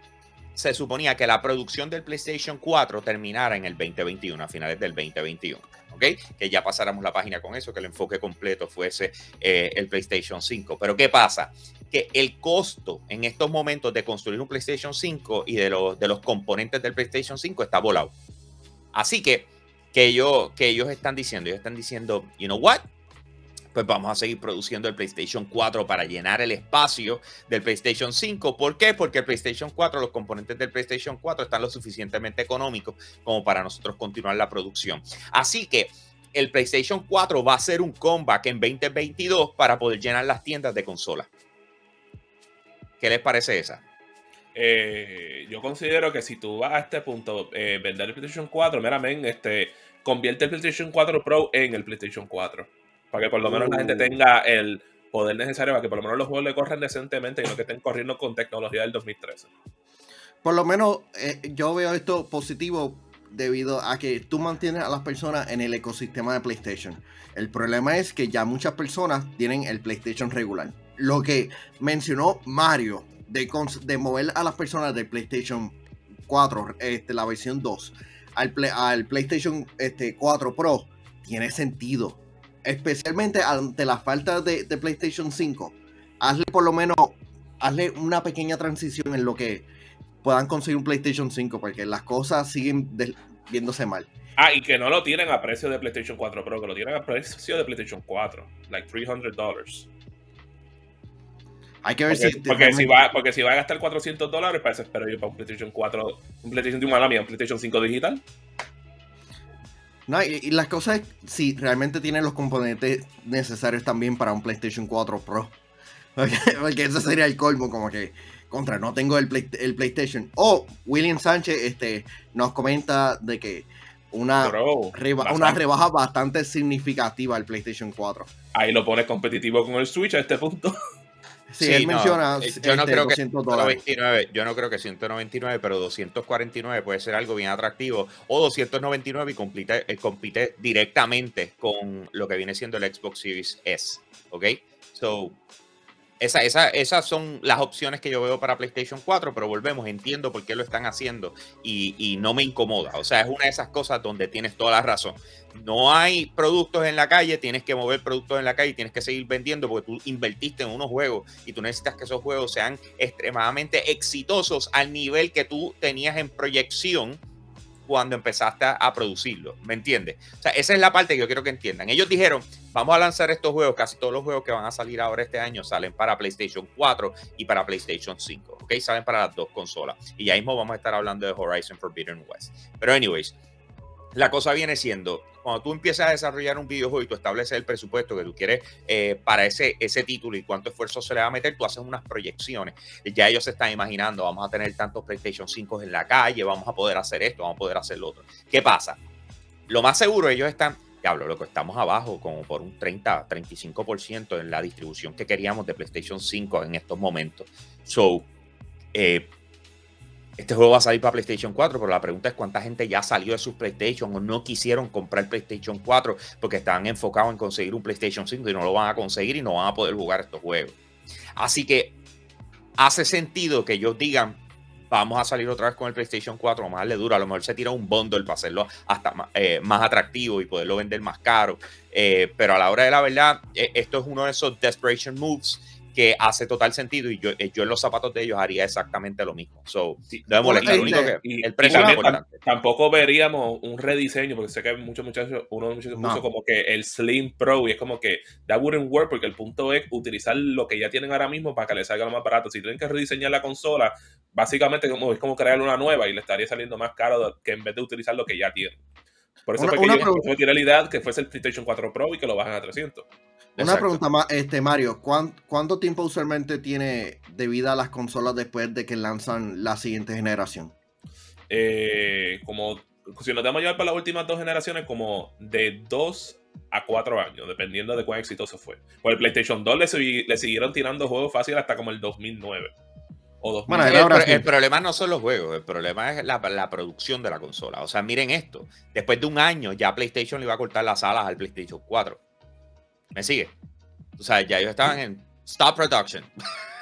S1: se suponía que la producción del PlayStation 4 terminara en el 2021, a finales del 2021. ¿ok? Que ya pasáramos la página con eso, que el enfoque completo fuese eh, el PlayStation 5. Pero ¿qué pasa? Que el costo en estos momentos de construir un PlayStation 5 y de los, de los componentes del PlayStation 5 está volado. Así que, que, ellos, que ellos están diciendo, ellos están diciendo, you know what? pues vamos a seguir produciendo el PlayStation 4 para llenar el espacio del PlayStation 5. ¿Por qué? Porque el PlayStation 4, los componentes del PlayStation 4 están lo suficientemente económicos como para nosotros continuar la producción. Así que el PlayStation 4 va a ser un comeback en 2022 para poder llenar las tiendas de consola. ¿Qué les parece esa?
S3: Eh, yo considero que si tú vas a este punto, eh, vender el PlayStation 4, meramente, este, convierte el PlayStation 4 Pro en el PlayStation 4 para que por lo menos la gente uh. tenga el poder necesario para que por lo menos los juegos le corran decentemente y no que estén corriendo con tecnología del 2013.
S2: Por lo menos eh, yo veo esto positivo debido a que tú mantienes a las personas en el ecosistema de PlayStation. El problema es que ya muchas personas tienen el PlayStation regular. Lo que mencionó Mario de, de mover a las personas del PlayStation 4, este, la versión 2, al, PlayStation este, 4 Pro, tiene sentido especialmente ante la falta de, PlayStation 5, hazle por lo menos, hazle una pequeña transición en lo que puedan conseguir un PlayStation 5, porque las cosas siguen viéndose mal.
S3: Ah, y que no lo tienen a precio de PlayStation 4 Pro, que lo tienen a precio de PlayStation 4, like 300 dólares.
S2: Hay que ver
S3: si. Porque si, va, porque si va a gastar 400 dólares, para eso espero yo para un PlayStation 4, un PlayStation, un PlayStation 5 digital.
S2: No, y, las cosas es si realmente tiene los componentes necesarios también para un PlayStation 4 Pro. Porque, eso sería el colmo, como que contra, no tengo el, el PlayStation. O William Sánchez este, nos comenta de que una, una rebaja bastante significativa al PlayStation 4.
S3: Ahí lo pones competitivo con el Switch a este punto.
S2: Sí, él menciona
S1: eh, yo no creo que 199, yo no creo que 199, pero 249 puede ser algo bien atractivo o 299 y compite, eh, compite directamente con lo que viene siendo el Xbox Series S, ¿ok? So, esa, esa, esas son las opciones que yo veo para PlayStation 4, pero volvemos, entiendo por qué lo están haciendo y, y, no me incomoda. O sea, es una de esas cosas donde tienes toda la razón. No hay productos en la calle, tienes que mover productos en la calle tienes que seguir vendiendo porque tú invertiste en unos juegos y tú necesitas que esos juegos sean extremadamente exitosos al nivel que tú tenías en proyección cuando empezaste a producirlo, ¿me entiendes? O sea, esa es la parte que yo quiero que entiendan. Ellos dijeron, vamos a lanzar estos juegos, casi todos los juegos que van a salir ahora este año salen para PlayStation 4 y para PlayStation 5, ¿ok? Salen para las dos consolas. Y ya mismo vamos a estar hablando de Horizon Forbidden West. Pero anyways, la cosa viene siendo, cuando tú empiezas a desarrollar un videojuego y tú estableces el presupuesto que tú quieres eh, para ese, ese título y cuánto esfuerzo se le va a meter, tú haces unas proyecciones. Ya ellos se están imaginando, vamos a tener tantos PlayStation 5 en la calle, vamos a poder hacer esto, vamos a poder hacer lo otro. ¿Qué pasa? Lo más seguro, ellos están, diablo, lo que estamos abajo como por un 30, 35% en la distribución que queríamos de PlayStation 5 en estos momentos. So, eh, este juego va a salir para PlayStation 4, pero la pregunta es cuánta gente ya salió de sus PlayStation o no quisieron comprar PlayStation 4 porque estaban enfocados en conseguir un PlayStation 5 y no lo van a conseguir y no van a poder jugar estos juegos. Así que hace sentido que ellos digan, vamos a salir otra vez con el PlayStation 4, vamos a darle a lo mejor se tira un bundle para hacerlo hasta más, eh, atractivo y poderlo vender más caro. Eh, pero a la hora de la verdad, eh, esto es uno de esos desperation moves que hace total sentido y yo, eh, yo en los zapatos de ellos haría exactamente lo mismo. So, no
S3: el precio es importante. Tampoco veríamos un rediseño, porque sé que muchos muchachos, uno de muchachos puso como que el Slim Pro y es como que that wouldn't work porque el punto es utilizar lo que ya tienen ahora mismo para que les salga lo más barato. Si tienen que rediseñar la consola, básicamente como, es como crear una nueva y le estaría saliendo más caro que en vez de utilizar lo que ya tienen. Por eso
S2: Una-
S3: fue que
S2: una
S3: yo fue tirar la idea que fuese el PlayStation 4 Pro y que lo bajan a 300.
S2: Una
S1: Exacto.
S2: pregunta más, este Mario, ¿cuán- ¿cuánto tiempo usualmente tiene de vida las consolas después de que lanzan la siguiente generación?
S3: Eh, como si nos damos a llevar para las últimas dos generaciones, como de 2 a 4 años, dependiendo de cuán exitoso fue. Por el PlayStation 2 le, siguieron tirando juegos fácil hasta como el 2009. O 2000.
S2: Bueno,
S1: el problema no son los juegos, el problema es la, la producción de la consola. O sea, miren esto. Después de un año, ya PlayStation le iba a cortar las alas al PlayStation 4. ¿Me sigue? O sea, ya ellos estaban en Stop Production.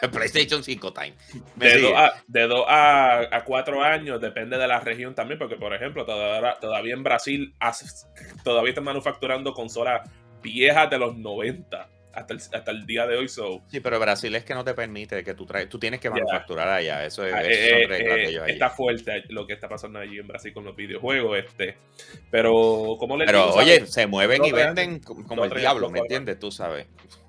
S1: PlayStation 5 time. ¿Me
S3: De
S1: sigue?
S3: 2 a, de dos a, a 4 años, depende de la región también, porque por ejemplo, todavía, todavía en Brasil todavía están manufacturando consolas viejas de los 90 hasta el, hasta el día de hoy. So,
S1: Sí, pero Brasil es que no te permite que tú traes, tú tienes que manufacturar allá. Eso es,
S3: Ah,
S1: eso
S3: eh, eh,
S1: allí.
S3: está fuerte lo que está pasando allí en Brasil con los videojuegos. Este. Pero, como les
S1: Pero
S3: digo,
S1: oye,
S3: ¿sabes?
S1: se mueven y venden como el diablo, ¿me entiendes? Tú sabes.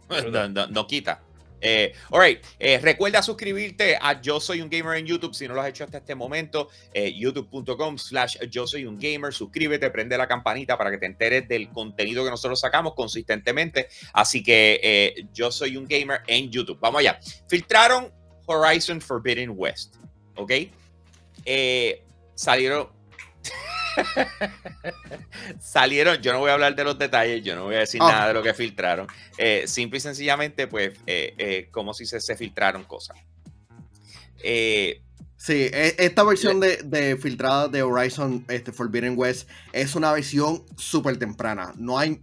S1: No- no quita. Eh, all right, eh, recuerda suscribirte a Yo Soy Un Gamer en YouTube si no lo has hecho hasta este momento. eh, youtube.com slash Yo Soy Un Gamer. Suscríbete, prende la campanita para que te enteres del contenido que nosotros sacamos consistentemente. Así que Yo Soy Un Gamer en YouTube. Vamos allá. Filtraron Horizon Forbidden West. ¿Ok? Salieron salieron, yo no voy a hablar de los detalles, yo no voy a decir
S2: Ah.
S1: nada de lo que filtraron. Eh, simple y sencillamente, pues, eh, eh, como si se, se filtraron cosas.
S2: Sí, e- esta versión de, de filtrada de Horizon este, Forbidden West es una versión súper temprana. No hay.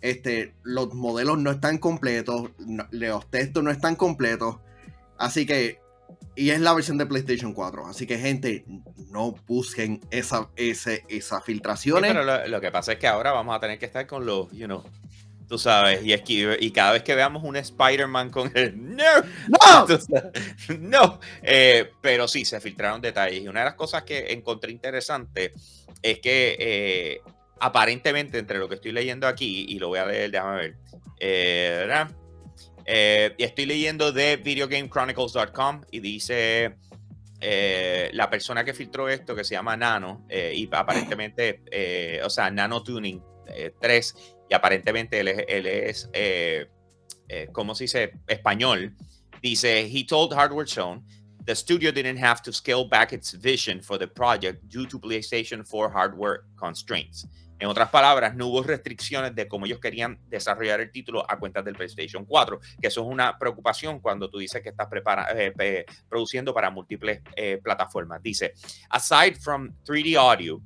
S2: Este, los modelos no están completos, no- los textos no están completos. Así que. Y es la versión de PlayStation 4. Así que, gente, no busquen esa, ese, esas
S1: sí,
S2: filtraciones.
S1: pero lo, lo que pasa es que ahora vamos a tener que estar con los, you know, tú sabes, y, esqui- y cada vez que veamos un Spider-Man con el no,
S2: ¡No!
S1: No, eh, pero sí, se filtraron detalles. Y una de las cosas que encontré interesante es que eh, aparentemente entre lo que estoy leyendo aquí, y lo voy a leer, déjame ver, eh, ¿verdad? Eh, estoy leyendo de videogamechronicles.com y dice eh, la persona que filtró esto, que se llama Nano, eh, y aparentemente, o sea, Nano Tuning eh, 3, y aparentemente él es, él es ¿cómo se dice? Español. Dice, he told Hardware the studio didn't have to scale back its vision for the project due to PlayStation 4 hardware constraints. En otras palabras, no hubo restricciones de cómo ellos querían desarrollar el título a cuentas del PlayStation 4, que eso es una preocupación cuando tú dices que estás prepara- eh, produciendo para múltiples eh, plataformas. Dice, aside from 3D audio,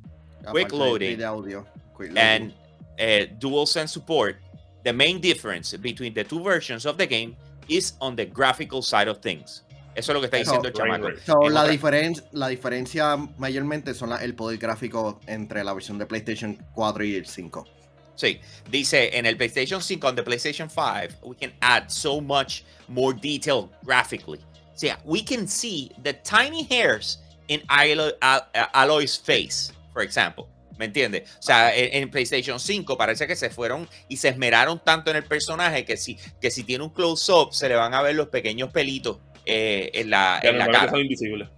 S1: quick loading
S2: audio. Quick loading.
S1: and uh, DualSense support, the main difference between the two versions of the game is on the graphical side of things. Eso es lo que está diciendo el chamaco.
S2: So, la,
S1: otra-
S2: diferen- la diferencia mayormente son la- el poder gráfico entre la versión de PlayStation 4 y el 5.
S1: Sí, dice en el PlayStation 5, on the PlayStation 5, we can add so much more detail graphically. O sea, we can see the tiny hairs in Alo- Al- Aloy's face, for example. ¿Me entiendes? O sea, en, en PlayStation 5 parece que se fueron y se esmeraron tanto en el personaje que si, que si tiene un close-up se le van a ver los pequeños pelitos eh, en la, en la cara.
S3: son invisibles.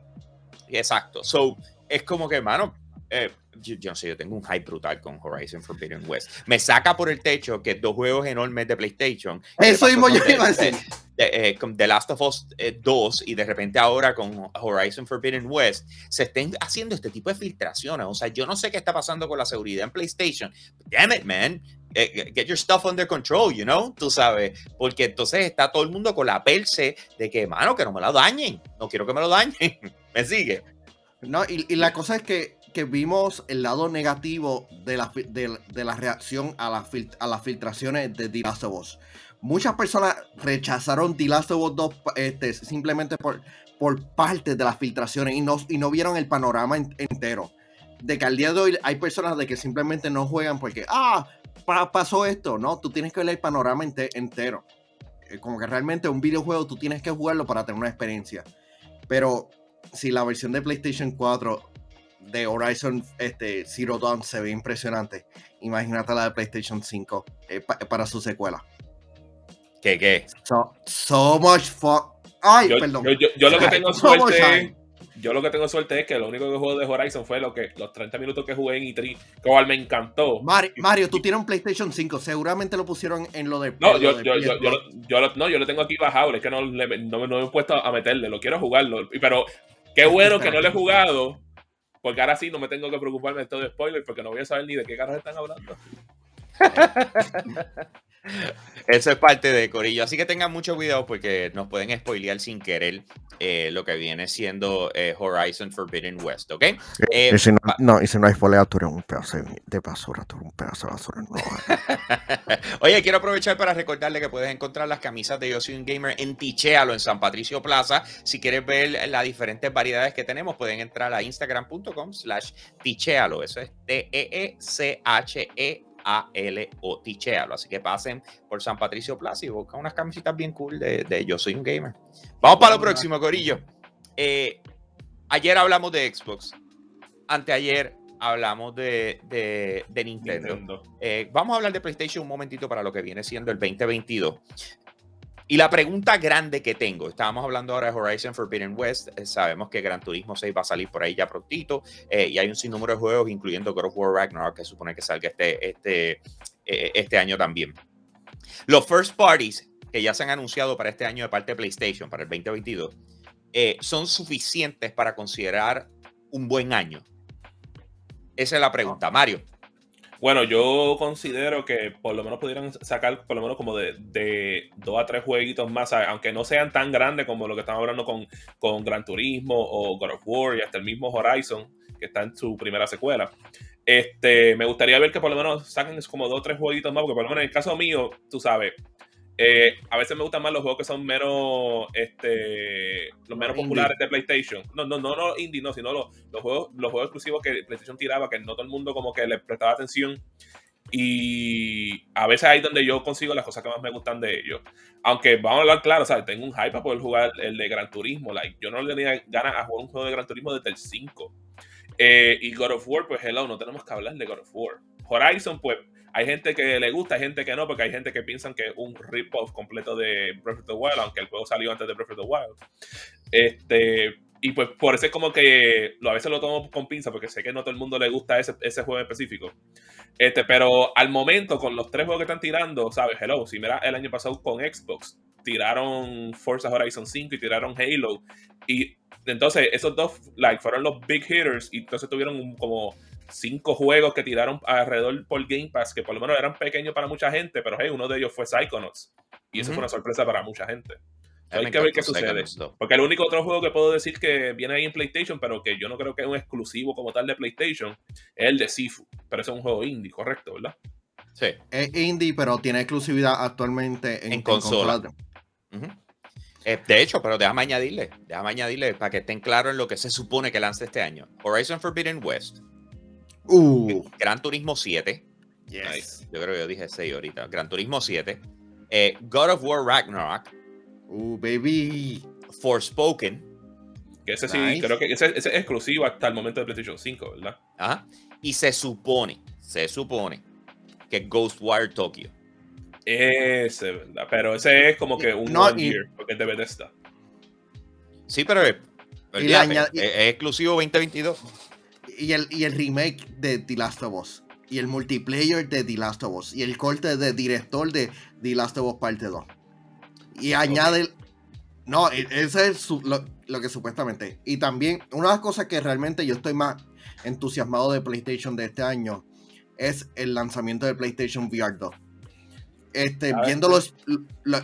S1: Exacto. So, es como que, mano, eh, yo, yo no sé, yo tengo un hype brutal con Horizon Forbidden West. Me saca por el techo que dos juegos enormes de PlayStation.
S2: Eso mismo yo iba a decir.
S1: de- eh, con The Last of Us eh, 2 y de repente ahora con Horizon Forbidden West se estén haciendo este tipo de filtraciones. O sea, yo no sé qué está pasando con la seguridad en PlayStation. Damn it, man. Eh, get your stuff under control, you know, tú sabes, porque entonces está todo el mundo con la perse de que, mano, que no me lo dañen, no quiero que me lo dañen, me sigue.
S2: No, y, y la cosa es que, que vimos el lado negativo de la, de, de la reacción a, la fil- a las filtraciones de The Last of Us. Muchas personas rechazaron The Last of Us 2 pa- este, simplemente por, por parte de las filtraciones y no, y no vieron el panorama en- entero. De que al día de hoy hay personas de que simplemente no juegan porque, ah, pa- pasó esto. No, tú tienes que ver el panorama ente- entero. Eh, Como que realmente un videojuego tú tienes que jugarlo para tener una experiencia. Pero si la versión de PlayStation 4 de Horizon este, Zero Dawn se ve impresionante, imagínate la de PlayStation 5 eh, pa- para su secuela.
S1: ¿Qué, qué?
S2: So, so much fun. Ay,
S3: Yo,
S2: perdón.
S3: yo- yo- yo lo que tengo
S2: So
S3: suerte. Yo lo que tengo suerte es que lo único que juego de Horizon fue lo que los 30 minutos que jugué en E3, que igual me encantó.
S2: Mario, tú tienes un PlayStation 5, seguramente lo pusieron en lo de.
S3: No, yo, yo, yo, yo, lo, no, yo lo tengo aquí bajado, es que no, no, no, me he puesto a meterle, lo quiero jugarlo. Pero qué bueno que no lo he jugado, porque ahora sí no me tengo que preocuparme de todo spoiler, porque no voy a saber ni de qué caras están hablando.
S1: Eso es parte de Corillo. Así que tengan mucho cuidado porque nos pueden spoilear sin querer eh, lo que viene siendo eh, Horizon Forbidden West, ¿ok?
S2: Eh, y si no, no, y si no hay spoiler, tú eres un pedazo de basura, tú eres un pedazo de basura.
S1: Oye, quiero aprovechar para recordarle que puedes encontrar las camisas de Yo Soy un Gamer en Tichealo, en San Patricio Plaza. Si quieres ver las diferentes variedades que tenemos, pueden entrar a instagram.com slash Tichealo. Eso es T-E-E-C-H-E a-L-O, Tichealo. Así que pasen por San Patricio Plaza y buscan unas camisetas bien cool de, Yo Soy un Gamer. Vamos para lo próximo, Corillo. Eh, ayer hablamos de Xbox. Anteayer hablamos de, de, Nintendo. Eh, vamos a hablar de PlayStation un momentito para lo que viene siendo el 2022. Y la pregunta grande que tengo, estábamos hablando ahora de Horizon Forbidden West, eh, sabemos que Gran Turismo 6 va a salir por ahí ya prontito, eh, y hay un sinnúmero de juegos, incluyendo God of War Ragnarok, que supone que salga este, este, eh, este año también. Los first parties que ya se han anunciado para este año de parte de PlayStation, para el 2022, son suficientes para considerar un buen año. Esa es la pregunta, Mario.
S3: Bueno, yo considero que por lo menos pudieran sacar por lo menos como de, dos a tres jueguitos más, aunque no sean tan grandes como lo que estamos hablando con, con Gran Turismo o God of War y hasta el mismo Horizon, que está en su primera secuela. Este, me gustaría ver que por lo menos saquen como dos o tres jueguitos más, porque por lo menos en el caso mío, tú sabes, eh, a veces me gustan más los juegos que son menos, este, los menos populares de PlayStation. No, no, no, no indie, no, sino los, los, juegos, los juegos exclusivos que PlayStation tiraba, que no todo el mundo como que le prestaba atención. Y a veces ahí donde yo consigo las cosas que más me gustan de ellos. Aunque vamos a hablar claro, ¿sabes? Tengo un hype para poder jugar el de Gran Turismo. Like, yo no le tenía ganas a jugar un juego de Gran Turismo desde el 5. Eh, y God of War, pues hello, no tenemos que hablar de God of War. Horizon, pues hay gente que le gusta, hay gente que no, porque hay gente que piensan que es un rip-off completo de Breath of the Wild, aunque el juego salió antes de Breath of the Wild. Este, y pues por eso es como que a veces lo tomo con pinza, porque sé que no todo el mundo le gusta ese, ese juego específico. Este, pero al momento, con los tres juegos que están tirando, ¿sabes? Hello, si mira el año pasado con Xbox, tiraron Forza Horizon 5 y tiraron Halo. Y entonces esos dos like, fueron los big hitters y entonces tuvieron como cinco juegos que tiraron alrededor por Game Pass, que por lo menos eran pequeños para mucha gente, pero hey, uno de ellos fue Psychonauts. Y eso fue una sorpresa para mucha gente. Hay que ver qué sucede. Porque el único otro juego que puedo decir que viene ahí en PlayStation, pero que yo no creo que es un exclusivo como tal de PlayStation, es el de Sifu. Pero ese es un juego indie, correcto, ¿verdad?
S2: Sí. Es indie, pero tiene exclusividad actualmente en, consola.
S1: Eh, de hecho, pero déjame añadirle, déjame añadirle para que estén claros en lo que se supone que lance este año. Horizon Forbidden West Uh. Gran Turismo 7. Yes. Yo creo que yo dije 6 ahorita. Gran Turismo 7. Eh, God of War Ragnarok.
S2: Uh, baby.
S1: Forspoken.
S3: Que ese sí, creo que ese, es exclusivo hasta el momento de PlayStation 5, ¿verdad?
S1: Ajá. Y se supone, se supone que Ghostwire Tokyo.
S3: Ese, ¿verdad? Pero ese es como que un one year, porque es de Bethesda.
S1: Sí, pero es, es exclusivo 2022
S2: y el, y el remake de The Last of Us. Y el multiplayer de The Last of Us. Y el corte de director de The Last of Us parte 2. Y añade... No, e, ese es lo, que supuestamente. Y también, una de las cosas que realmente yo estoy más entusiasmado de PlayStation de este año es el lanzamiento de PlayStation VR 2. Este, viendo, los,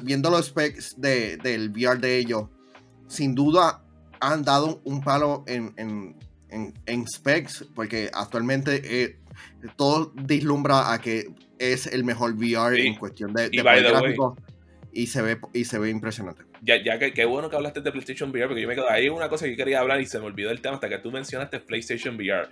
S2: viendo los specs de, del VR de ellos, sin duda han dado un palo en, en, specs, porque actualmente eh, todo dislumbra a que es el mejor VR en cuestión de, de gráfico y se ve y se ve impresionante.
S3: Ya, ya que qué bueno que hablaste de PlayStation VR, porque yo me quedo ahí una cosa que quería hablar y se me olvidó el tema hasta que tú mencionaste PlayStation VR.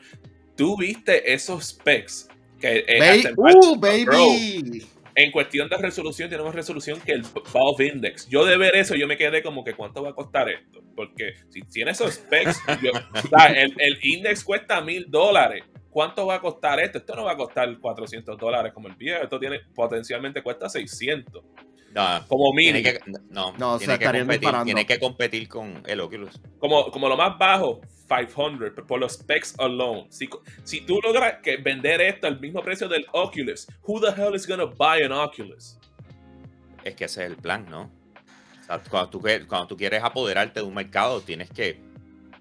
S3: Tú viste esos specs que
S2: eh, uh, baby
S3: en cuestión de resolución, tenemos resolución que el Valve Index. Yo de ver eso, yo me quedé como que cuánto va a costar esto. Porque si tiene esos specs, el, el, index cuesta mil dólares. ¿Cuánto va a costar esto? Esto no va a costar 400 dólares como el viejo. Esto tiene, potencialmente cuesta 600.
S1: No,
S3: como mini.
S1: tiene que, no,
S2: No,
S1: tiene, que competir,
S2: disparando.
S1: tiene que competir con el Oculus.
S3: como, como lo más bajo, 500 por los specs alone. Si, si tú logras que vender esto al mismo precio del Oculus, who the hell is gonna buy an Oculus?
S1: Es que ese es el plan, ¿no? O sea, cuando, tú, cuando tú quieres apoderarte de un mercado, tienes que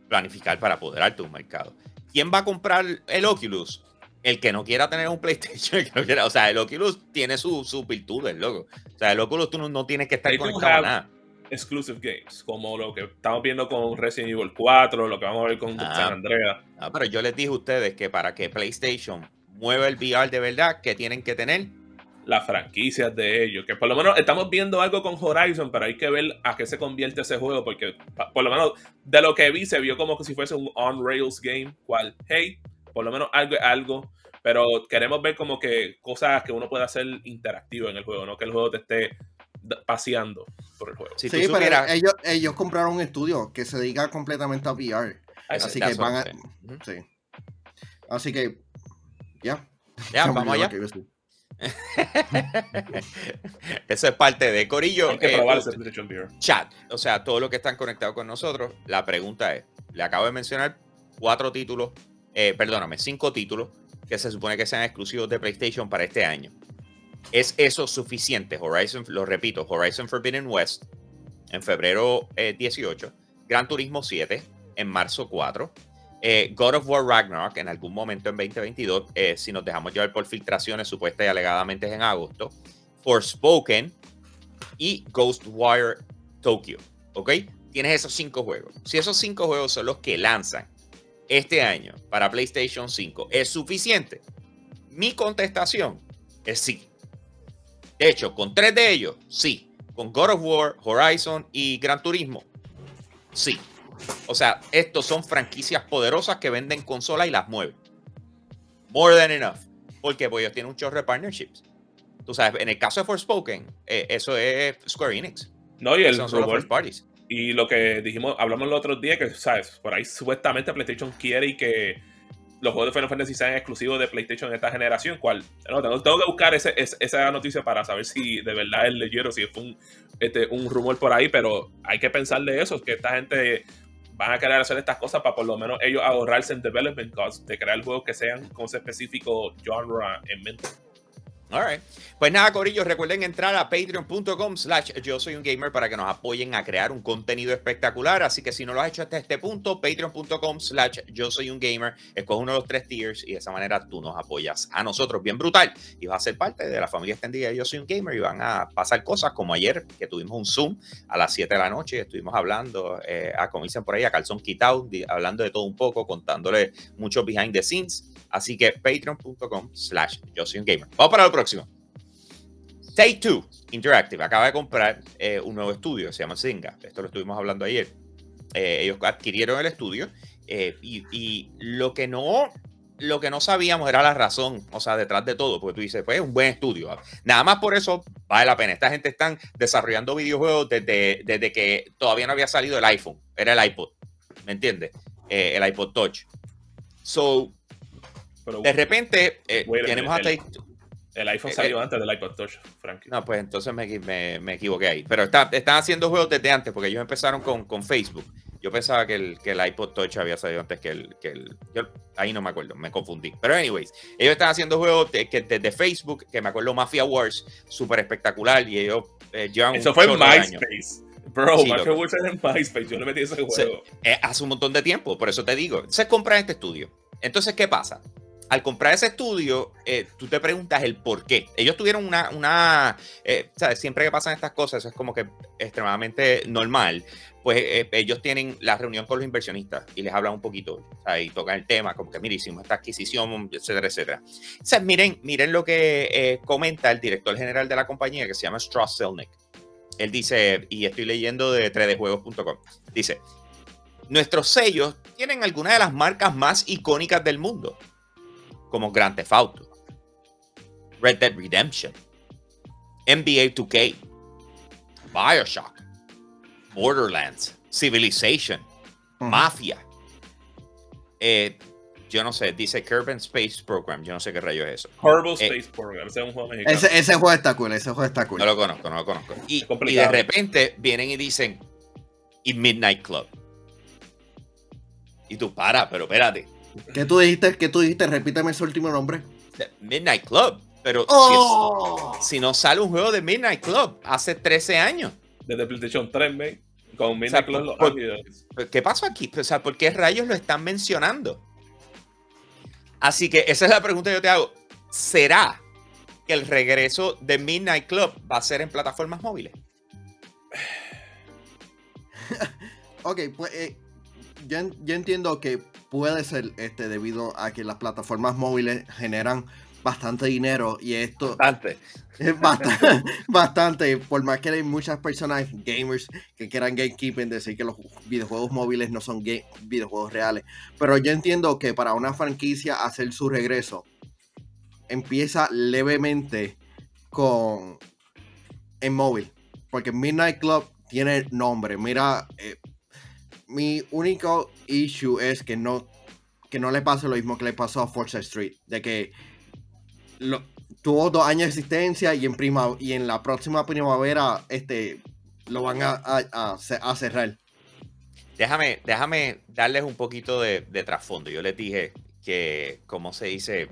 S1: planificar para apoderarte de un mercado. ¿Quién va a comprar el Oculus? El que no quiera tener un PlayStation. el que no quiera- o sea, el Oculus tiene sus su virtudes, loco. O sea, el Oculus tú no, no tienes que estar conectado a nada.
S3: Exclusive games, como lo que estamos viendo con Resident Evil 4, lo que vamos a ver con
S1: Ah.
S3: San Andreas.
S1: Ah, pero yo les dije a ustedes que para que PlayStation mueva el VR de verdad, que tienen que tener
S3: las franquicias de ellos. Que por lo menos estamos viendo algo con Horizon, pero hay que ver a qué se convierte ese juego. Porque por lo menos de lo que vi se vio como que si fuese un on-rails game. Cual, hey, por lo menos algo es algo. Pero queremos ver como que cosas que uno pueda hacer interactivo en el juego, no que el juego te esté paseando por el juego.
S1: Si
S2: Sí, pero
S1: supieras-
S2: ellos, ellos compraron un estudio que se dedica completamente a VR.
S1: Eso-
S2: Así que van a. Sí. Así que. Ya.
S1: Ya, vamos allá. Eso es parte de Corillo.
S3: Hay que
S1: eh, chat, o sea, todos los que están conectados con nosotros, la pregunta es, le acabo de mencionar cuatro títulos, eh, perdóname, cinco títulos que se supone que sean exclusivos de PlayStation para este año. ¿Es eso suficiente? Horizon, lo repito, Horizon Forbidden West en febrero eh, 18, Gran Turismo 7 en marzo 4, eh, God of War Ragnarok en algún momento en 2022, eh, si nos dejamos llevar por filtraciones supuestas y alegadamente es en agosto, Forspoken y Ghostwire Tokyo, ¿ok? Tienes esos cinco juegos. Si esos cinco juegos son los que lanzan este año para PlayStation 5, ¿es suficiente? Mi contestación es sí. De hecho, con tres de ellos, sí. Con God of War, Horizon y Gran Turismo, sí. O sea, estos son franquicias poderosas que venden consolas y las mueven. More than enough. Porque ellos tienen un chorro de partnerships. Tú sabes, en el caso de Forspoken, eh, eso es Square Enix.
S3: No, y el
S1: Son parties.
S3: Y lo que dijimos, hablamos el otro día, que, ¿sabes? Por ahí supuestamente PlayStation quiere y que los juegos de Final Fantasy sean exclusivos de PlayStation en esta generación. ¿Cuál? No, tengo, que buscar ese- ese- esa noticia para saber si de verdad es leyero, si fue un, este, un rumor por ahí, pero hay que pensarle eso, que esta gente van a querer hacer estas cosas para por lo menos ellos ahorrarse en development costs, de crear juegos que sean con ese específico genre en mente.
S1: All right. Pues nada, Corillo, recuerden entrar a patreon.com slash yo soy un gamer para que nos apoyen a crear un contenido espectacular. Así que si no lo has hecho hasta este punto, patreon.com slash yo soy un gamer, escoge uno de los tres tiers y de esa manera tú nos apoyas a nosotros bien brutal. Y vas a ser parte de la familia extendida de Yo Soy un Gamer y van a pasar cosas como ayer que tuvimos un Zoom a las 7 de la noche y estuvimos hablando, eh, a, como dicen por ahí, a calzón quitado, hablando de todo un poco, contándole mucho behind the scenes. Así que patreon.com slash yo soy un gamer. Vamos para lo próximo. Take Two Interactive acaba de comprar eh, un nuevo estudio, se llama Zynga. Esto lo estuvimos hablando ayer. Eh, ellos adquirieron el estudio eh, y, y lo que no lo que no sabíamos era la razón, o sea, detrás de todo, porque tú dices, pues es un buen estudio. Nada más por eso vale la pena. Esta gente están desarrollando videojuegos desde, desde que todavía no había salido el iPhone, era el iPod, ¿me entiendes? El iPod Touch. So,
S3: Pero
S1: de repente, tenemos a Take Two.
S3: El iPhone
S1: eh,
S3: salió
S1: eh,
S3: antes del iPod Touch, Frankie.
S1: No, pues entonces me, me- me equivoqué ahí. Pero está- están haciendo juegos desde antes, porque ellos empezaron con, con Facebook. Yo pensaba que el, que el iPod Touch había salido antes que el... Que el yo- ahí no me acuerdo, me confundí. Pero anyways, ellos están haciendo juegos de- que desde Facebook, que me acuerdo Mafia Wars, súper espectacular, y ellos eh, llevan
S3: Eso
S1: un
S3: fue en. MySpace. Bro,
S1: Sí,
S3: Mafia. Wars era en MySpace. Yo le metí ese juego.
S1: Eh, hace un montón de tiempo, por eso te digo. Entonces compran este estudio. Entonces, ¿qué pasa? Al comprar ese estudio, eh, tú te preguntas el por qué. Ellos tuvieron una, una eh, ¿sabes? Siempre que pasan estas cosas, eso es como que extremadamente normal. Pues eh, ellos tienen la reunión con los inversionistas y les hablan un poquito, ¿sabes? y tocan el tema, como que, mire, hicimos esta adquisición, etcétera, etcétera. O sea, miren, miren lo que eh, comenta el director general de la compañía, que se llama Strauss Selnick. Él dice, y estoy leyendo de 3djuegos.com, dice, nuestros sellos tienen algunas de las marcas más icónicas del mundo, como Grand Theft Auto, Red Dead Redemption, NBA 2K, Bioshock, Borderlands, Civilization. Mafia, eh, yo no sé, dice Kerbal Space Program, yo no sé qué rayo es eso.
S3: Horrible
S1: Eh,
S3: Space Program, ese es un juego mexicano.
S2: Ese, ese juego está cool, ese juego está cool.
S1: No lo conozco, no lo conozco. Y, y de repente vienen y dicen, y Midnight Club. Y tú, para, pero espérate.
S2: ¿Qué tú dijiste? ¿Qué tú dijiste? Repíteme ese último nombre.
S1: Midnight Club. Pero si,
S2: ¡Oh!
S1: es- si no sale un juego de Midnight Club hace 13 años,
S3: Desde PlayStation 3, man. Con
S1: O sea,
S3: Midnight Club los
S1: por-
S3: Ángeles.
S1: ¿qué pasó aquí? O sea, ¿por qué rayos lo están mencionando? Así que esa es la pregunta que yo te hago. ¿Será que el regreso de Midnight Club va a ser en plataformas móviles?
S2: Ok, pues eh, yo, en- yo entiendo que puede ser este debido a que las plataformas móviles generan bastante dinero y esto
S1: Bastante.
S2: es bastante, bastante, por más que hay muchas personas gamers que quieran gatekeeping, decir que los videojuegos móviles no son ga- videojuegos reales, pero yo entiendo que para una franquicia hacer su regreso empieza levemente con en móvil, porque Midnight Club tiene nombre, mira, eh, mi único issue es que no que no le pase lo mismo que le pasó a Forza Street, de que lo- tuvo dos años de existencia y en y en la próxima primavera este lo van a, a cerrar.
S1: Déjame, déjame darles un poquito de, de trasfondo. Yo les dije que, como se dice,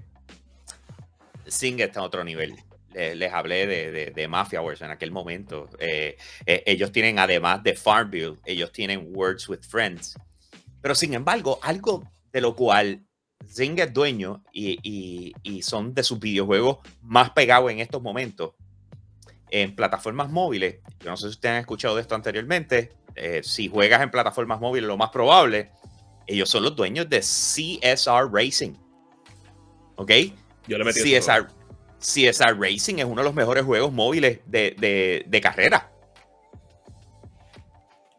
S1: Sing está a otro nivel. Le- Les, hablé de, de, de Mafia Wars en aquel momento. Eh, eh, ellos tienen, además de Farmville, ellos tienen Words with Friends. Pero sin embargo, algo de lo cual Zing es dueño y, y- y son de sus videojuegos más pegados en estos momentos en plataformas móviles. Yo no sé si ustedes han escuchado de esto anteriormente. eh, si juegas en plataformas móviles, lo más probable, ellos son los dueños de CSR Racing. ¿Ok?
S3: Yo le metí ese juego.
S1: CSR, Racing es uno de los mejores juegos móviles de, de- de carrera.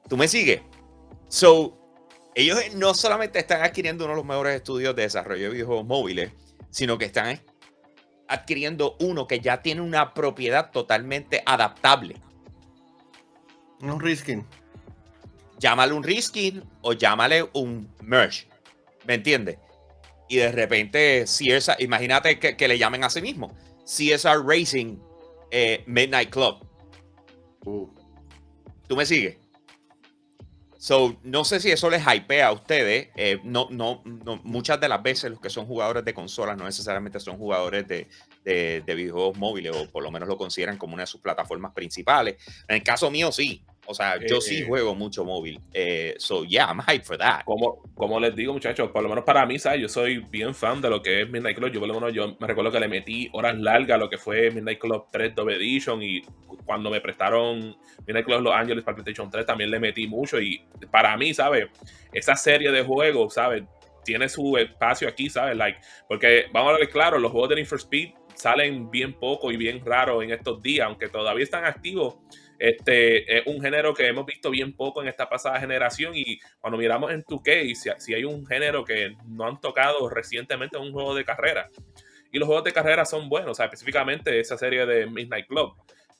S1: ¿Tú me sigues? So, ellos no solamente están adquiriendo uno de los mejores estudios de desarrollo de videojuegos móviles, sino que están adquiriendo uno que ya tiene una propiedad totalmente adaptable.
S2: Un risking.
S1: llámale un reskin o llámale un merge. ¿Me entiendes? Y de repente, CSR, imagínate que, que le llamen a sí mismo. CSR Racing eh, Midnight Club.
S2: Uh,
S1: ¿Tú me sigues? So, no sé si eso les hypea a ustedes. eh, no, no, no, muchas de las veces los que son jugadores de consolas no necesariamente son jugadores de, de, de videojuegos móviles o por lo menos lo consideran como una de sus plataformas principales. En el caso mío, sí. O sea, yo sí
S3: Eh.
S1: juego mucho móvil. Eh, so, yeah, I'm hyped for that.
S3: Como, como les digo, muchachos, por lo menos para mí, ¿sabes? Yo soy bien fan de lo que es Midnight Club. Yo, por lo menos, yo me recuerdo que le metí horas largas a lo que fue Midnight Club 3 Dove Edition. Y cuando me prestaron Midnight Club Los Angeles para PlayStation 3, también le metí mucho. Y para mí, ¿sabes? Esa serie de juegos, ¿sabes? Tiene su espacio aquí, ¿sabes? Like, porque vamos a hablar claro, los juegos de Need for Speed salen bien poco y bien raro en estos días, aunque todavía están activos. Este es un género que hemos visto bien poco en esta pasada generación y cuando miramos en 2K, si, hay un género que no han tocado recientemente es un juego de carrera. Y los juegos de carrera son buenos, o sea, específicamente esa serie de Midnight Club.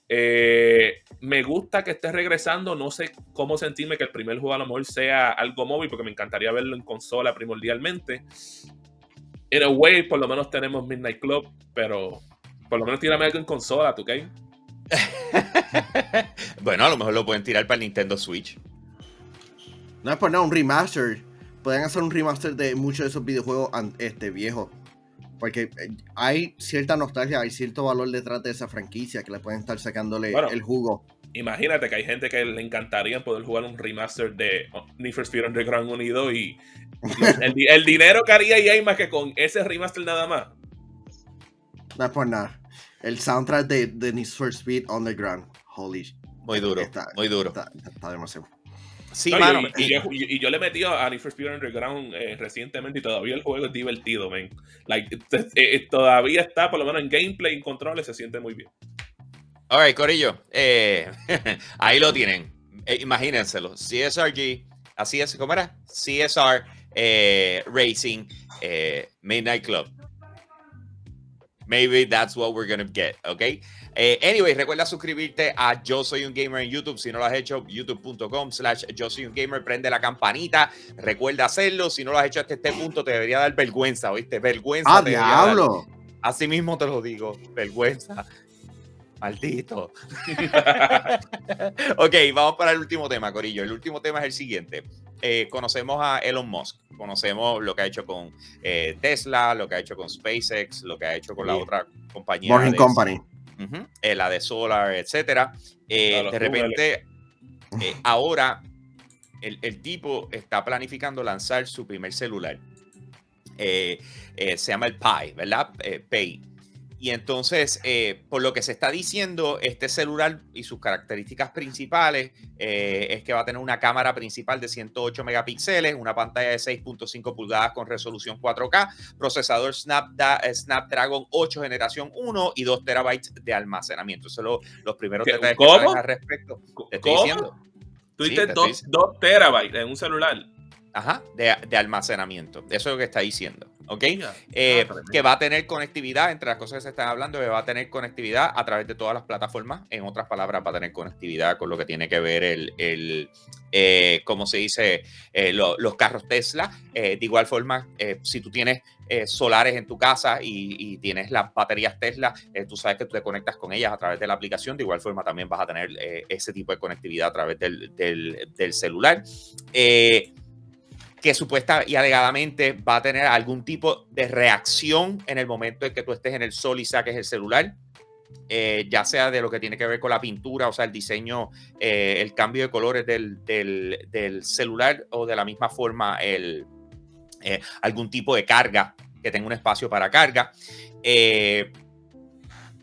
S3: Eh, me gusta que esté regresando, no sé cómo sentirme que el primer juego a lo mejor sea algo móvil, porque me encantaría verlo en consola primordialmente. En a way, por lo menos tenemos Midnight Club, pero por lo menos tírame algo en consola, ¿tú qué?
S1: bueno, a lo mejor lo pueden tirar para el Nintendo Switch.
S2: no es por nada un remaster. Pueden hacer un remaster de muchos de esos videojuegos este, viejos. Porque eh, hay cierta nostalgia, hay cierto valor detrás de esa franquicia que le pueden estar sacándole
S3: Bueno.
S2: el jugo.
S3: Imagínate que hay gente que le encantaría poder jugar un remaster de oh, Need for Speed Underground Unido y el dinero que haría EA más que con ese remaster nada más.
S2: No es por nada. El soundtrack de, de Need for Speed Underground. Holy
S1: Muy duro,
S2: Está-
S1: muy duro.
S2: Está, está demasiado.
S3: No,
S1: Sí,
S3: y-
S1: mano.
S3: y,
S1: y-
S3: y yo, y- yo le he metido a Need for Speed Underground eh, recientemente y todavía el juego es divertido, man. Like, t- eh, todavía está, por lo menos en gameplay, en controles, se siente muy bien.
S1: All right, Corillo. eh, ahí lo tienen. Eh, imagínenselo. CSRG. Así es, ¿cómo era? CSR eh, Racing eh, Midnight Club. Maybe that's what we're gonna get, ¿ok? Eh, anyway, recuerda suscribirte a Yo Soy Un Gamer en YouTube. Si no lo has hecho, youtube.com slash Yo Soy Un Gamer. Prende la campanita. Recuerda hacerlo. Si no lo has hecho hasta este punto, te debería dar vergüenza, ¿oíste? Vergüenza.
S2: ¡Ah, diablo!
S1: Así mismo te lo digo. Vergüenza. Maldito. ok, vamos para el último tema, Corillo. El último tema es el siguiente. Eh, conocemos a Elon Musk, conocemos lo que ha hecho con eh, Tesla, lo que ha hecho con SpaceX, lo que ha hecho con la otra compañía.
S2: Morning
S1: de-
S2: Company.
S1: Eh, la de Solar, etcétera. Eh, de repente, eh, ahora el, el tipo está planificando lanzar su primer celular. Eh, eh, se llama el Pi, ¿verdad? Eh, Pay. Y entonces, eh, por lo que se está diciendo, este celular y sus características principales eh, es que va a tener una cámara principal de 108 megapíxeles, una pantalla de 6.5 pulgadas con resolución 4K, procesador eh, Snapdragon 8 generación 1 y 2 terabytes de almacenamiento. Esos son los, los primeros detalles que al respecto. Te estoy
S3: ¿Cómo?
S1: diciendo.
S3: Tú
S1: Sí,
S3: dices
S1: te estoy
S3: dos, dos terabytes en un celular.
S1: Ajá, de, de almacenamiento. Eso es lo que está diciendo. ¿Ok? Eh,
S3: Ah, tremendo.
S1: que va a tener conectividad, entre las cosas que se están hablando, que va a tener conectividad a través de todas las plataformas. En otras palabras, va a tener conectividad con lo que tiene que ver el, el eh, ¿cómo se dice? Eh, lo- los carros Tesla. Eh, de igual forma, si tú tienes solares en tu casa y, y tienes las baterías Tesla, tú sabes que tú te conectas con ellas a través de la aplicación. De igual forma, también vas a tener ese tipo de conectividad a través del, del- del celular. Eh, que supuesta y alegadamente va a tener algún tipo de reacción en el momento en que tú estés en el sol y saques el celular, eh, ya sea de lo que tiene que ver con la pintura, o sea, el diseño, eh, el cambio de colores del, celular o de la misma forma el, eh, algún tipo de carga que tenga un espacio para carga.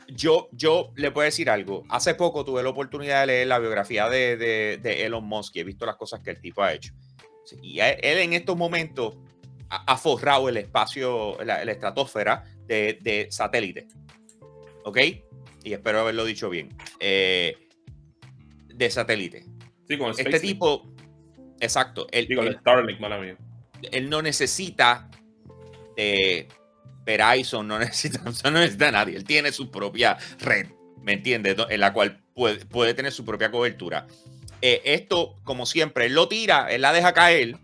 S1: Yo, yo le puedo decir algo. Hace poco tuve la oportunidad de leer la biografía de- de Elon Musk y he visto las cosas que el tipo ha hecho. Y él en estos momentos ha, forrado el espacio, la, la estratosfera de, de satélite. ¿Ok? Y espero haberlo dicho bien. Eh, de satélite.
S3: Sí, con
S1: Este tipo, exacto, él,
S3: Digo, el Starlink, mala mía.
S1: él no necesita de Verizon, no necesita, no necesita nadie. Él tiene su propia red, ¿me entiendes? En la cual puede, puede tener su propia cobertura. Eh, esto, como siempre, él lo tira, él la deja caer.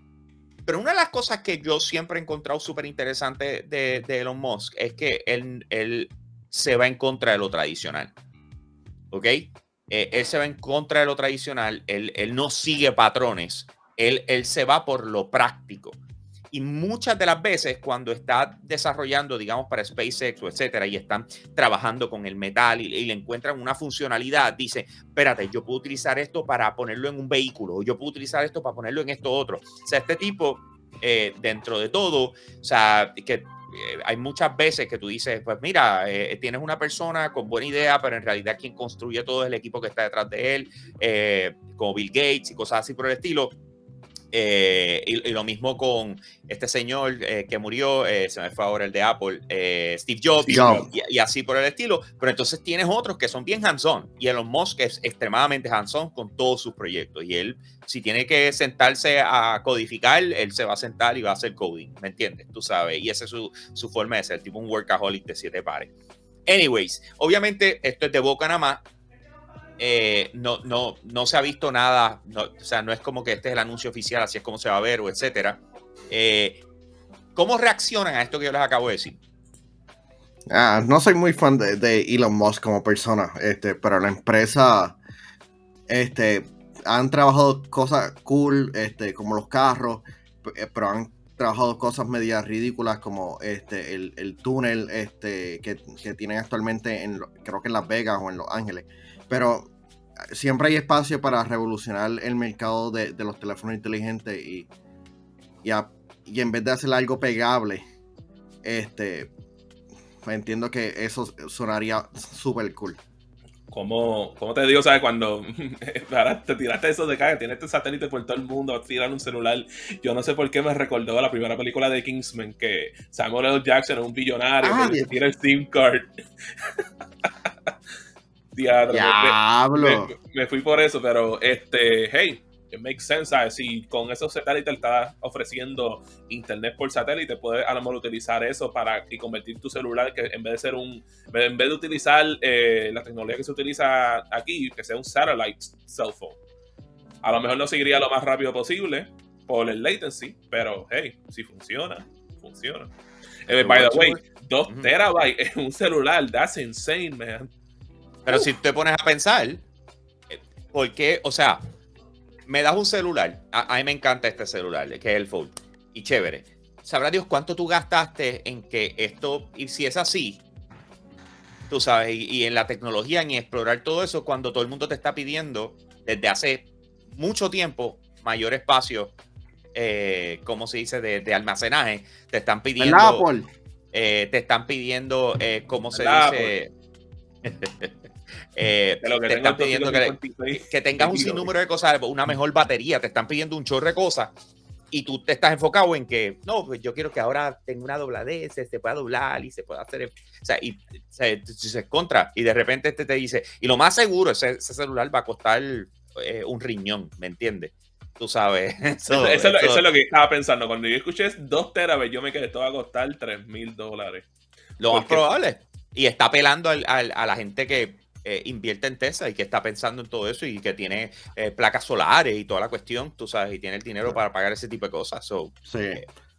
S1: Pero una de las cosas que yo siempre he encontrado súper interesante de, Elon Musk es que él, él se va en contra de lo tradicional. ¿Ok? Eh, él se va en contra de lo tradicional, él, él no sigue patrones, él, él se va por lo práctico. Y muchas de las veces cuando está desarrollando, digamos, para SpaceX o etcétera, y están trabajando con el metal y, y le encuentran una funcionalidad, dice, espérate, yo puedo utilizar esto para ponerlo en un vehículo, o yo puedo utilizar esto para ponerlo en esto otro. O sea, este tipo, eh, dentro de todo, o sea, que eh, hay muchas veces que tú dices, pues mira, eh, tienes una persona con buena idea, pero en realidad quien construye todo es el equipo que está detrás de él, eh, como Bill Gates y cosas así por el estilo. Eh, y, y lo mismo con este señor eh, que murió, eh, se me fue ahora el de Apple, eh, Steve Jobs,
S2: Steve Jobs.
S1: Y, y así por el estilo. Pero entonces tienes otros que son bien hands-on. Y Elon Musk es extremadamente hands-on con todos sus proyectos. Y él, si tiene que sentarse a codificar, él se va a sentar y va a hacer coding. ¿Me entiendes? Tú sabes. Y esa es su, su forma de ser, tipo un workaholic de siete pares. Anyways, obviamente esto es de boca nada más. Eh, no, no, no se ha visto nada, no, o sea, no es como que este es el anuncio oficial, así es como se va a ver, o etcétera. Eh, ¿Cómo reaccionan a esto que yo les acabo de decir?
S2: Ah, no soy muy fan de, de Elon Musk como persona, este, pero la empresa este, han trabajado cosas cool, este, como los carros, eh, pero han trabajado cosas medias ridículas como este, el, el túnel este, que, que tienen actualmente en, creo que en Las Vegas o en Los Ángeles. Pero eh, siempre hay espacio para revolucionar el mercado de, de los teléfonos inteligentes y, y, a- y en vez de hacer algo pegable, este, entiendo que eso sonaría súper cool.
S3: Como, como te digo, ¿sabes? Cuando ahora te tiraste eso de caga, tienes este satélite por todo el mundo, tirar un celular. Yo no sé por qué me recordó a la primera película de Kingsman, que Samuel L. Jackson es un billonario
S2: Ah,
S3: que tiene el SIM card. Diablo, me-
S2: Diablo.
S3: me, me fui por eso, pero este, hey, it makes sense, ¿sabes? Si con esos satélites estás ofreciendo internet por satélite, puedes a lo mejor utilizar eso para y convertir tu celular, que en vez de ser un, en vez de utilizar eh, la tecnología que se utiliza aquí, que sea un satellite cell phone. A lo mejor no seguiría lo más rápido posible por el latency, pero hey, si funciona, funciona. Eh, by the way, 2
S1: Ujú.
S3: terabytes en un celular, that's insane, man.
S1: Pero si te pones a pensar, eh, ¿por qué? O sea, me das un celular. A, a mí me encanta este celular, que es el Fold. Y chévere. Sabrá Dios cuánto tú gastaste en que esto, y si es así, tú sabes, y, y en la tecnología, en explorar todo eso, cuando todo el mundo te está pidiendo desde hace mucho tiempo mayor espacio, eh, como se dice, de, de almacenaje, te están pidiendo. Eh, te están pidiendo, eh, ¿cómo se
S3: ¿Verdad,
S1: dice? Eh,
S3: De lo que
S1: te están pidiendo que,
S3: 256.
S1: que tengas un sinnúmero de cosas, una mejor batería, te están pidiendo un chorro de cosas y tú te estás enfocado en que, no, pues yo quiero que ahora tenga una dobladez, se pueda doblar y se pueda hacer, o sea, y se, se contra, y de repente este te dice, y lo más seguro, ese, ese celular va a costar eh, un riñón, ¿me entiendes? Tú sabes.
S3: Eso, eso es lo, eso es lo que estaba pensando. Cuando yo escuché 2 terabytes, yo me quedé, esto va a costar 3 mil dólares.
S1: Lo más probable. Y está apelando al- al- a la gente que eh, invierte en Tesla y que está pensando en todo eso y que tiene eh, placas solares y toda la cuestión, tú sabes, y tiene el dinero para pagar ese tipo de cosas. So,
S2: Sí.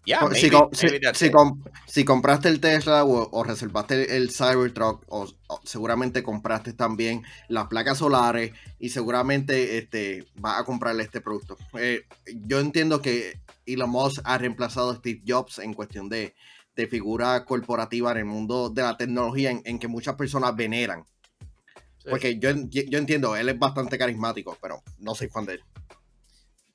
S1: yeah,
S2: Co- si, com- compraste el Tesla o, o reservaste el, Cybertruck, o, o seguramente compraste también las placas solares y seguramente este, vas a comprarle este producto. Eh, yo entiendo que Elon Musk ha reemplazado a Steve Jobs en cuestión de, de figura corporativa en el mundo de la tecnología en, en que muchas personas veneran.
S1: Sí.
S2: Porque yo, yo entiendo, él es bastante carismático, pero no soy fan de él.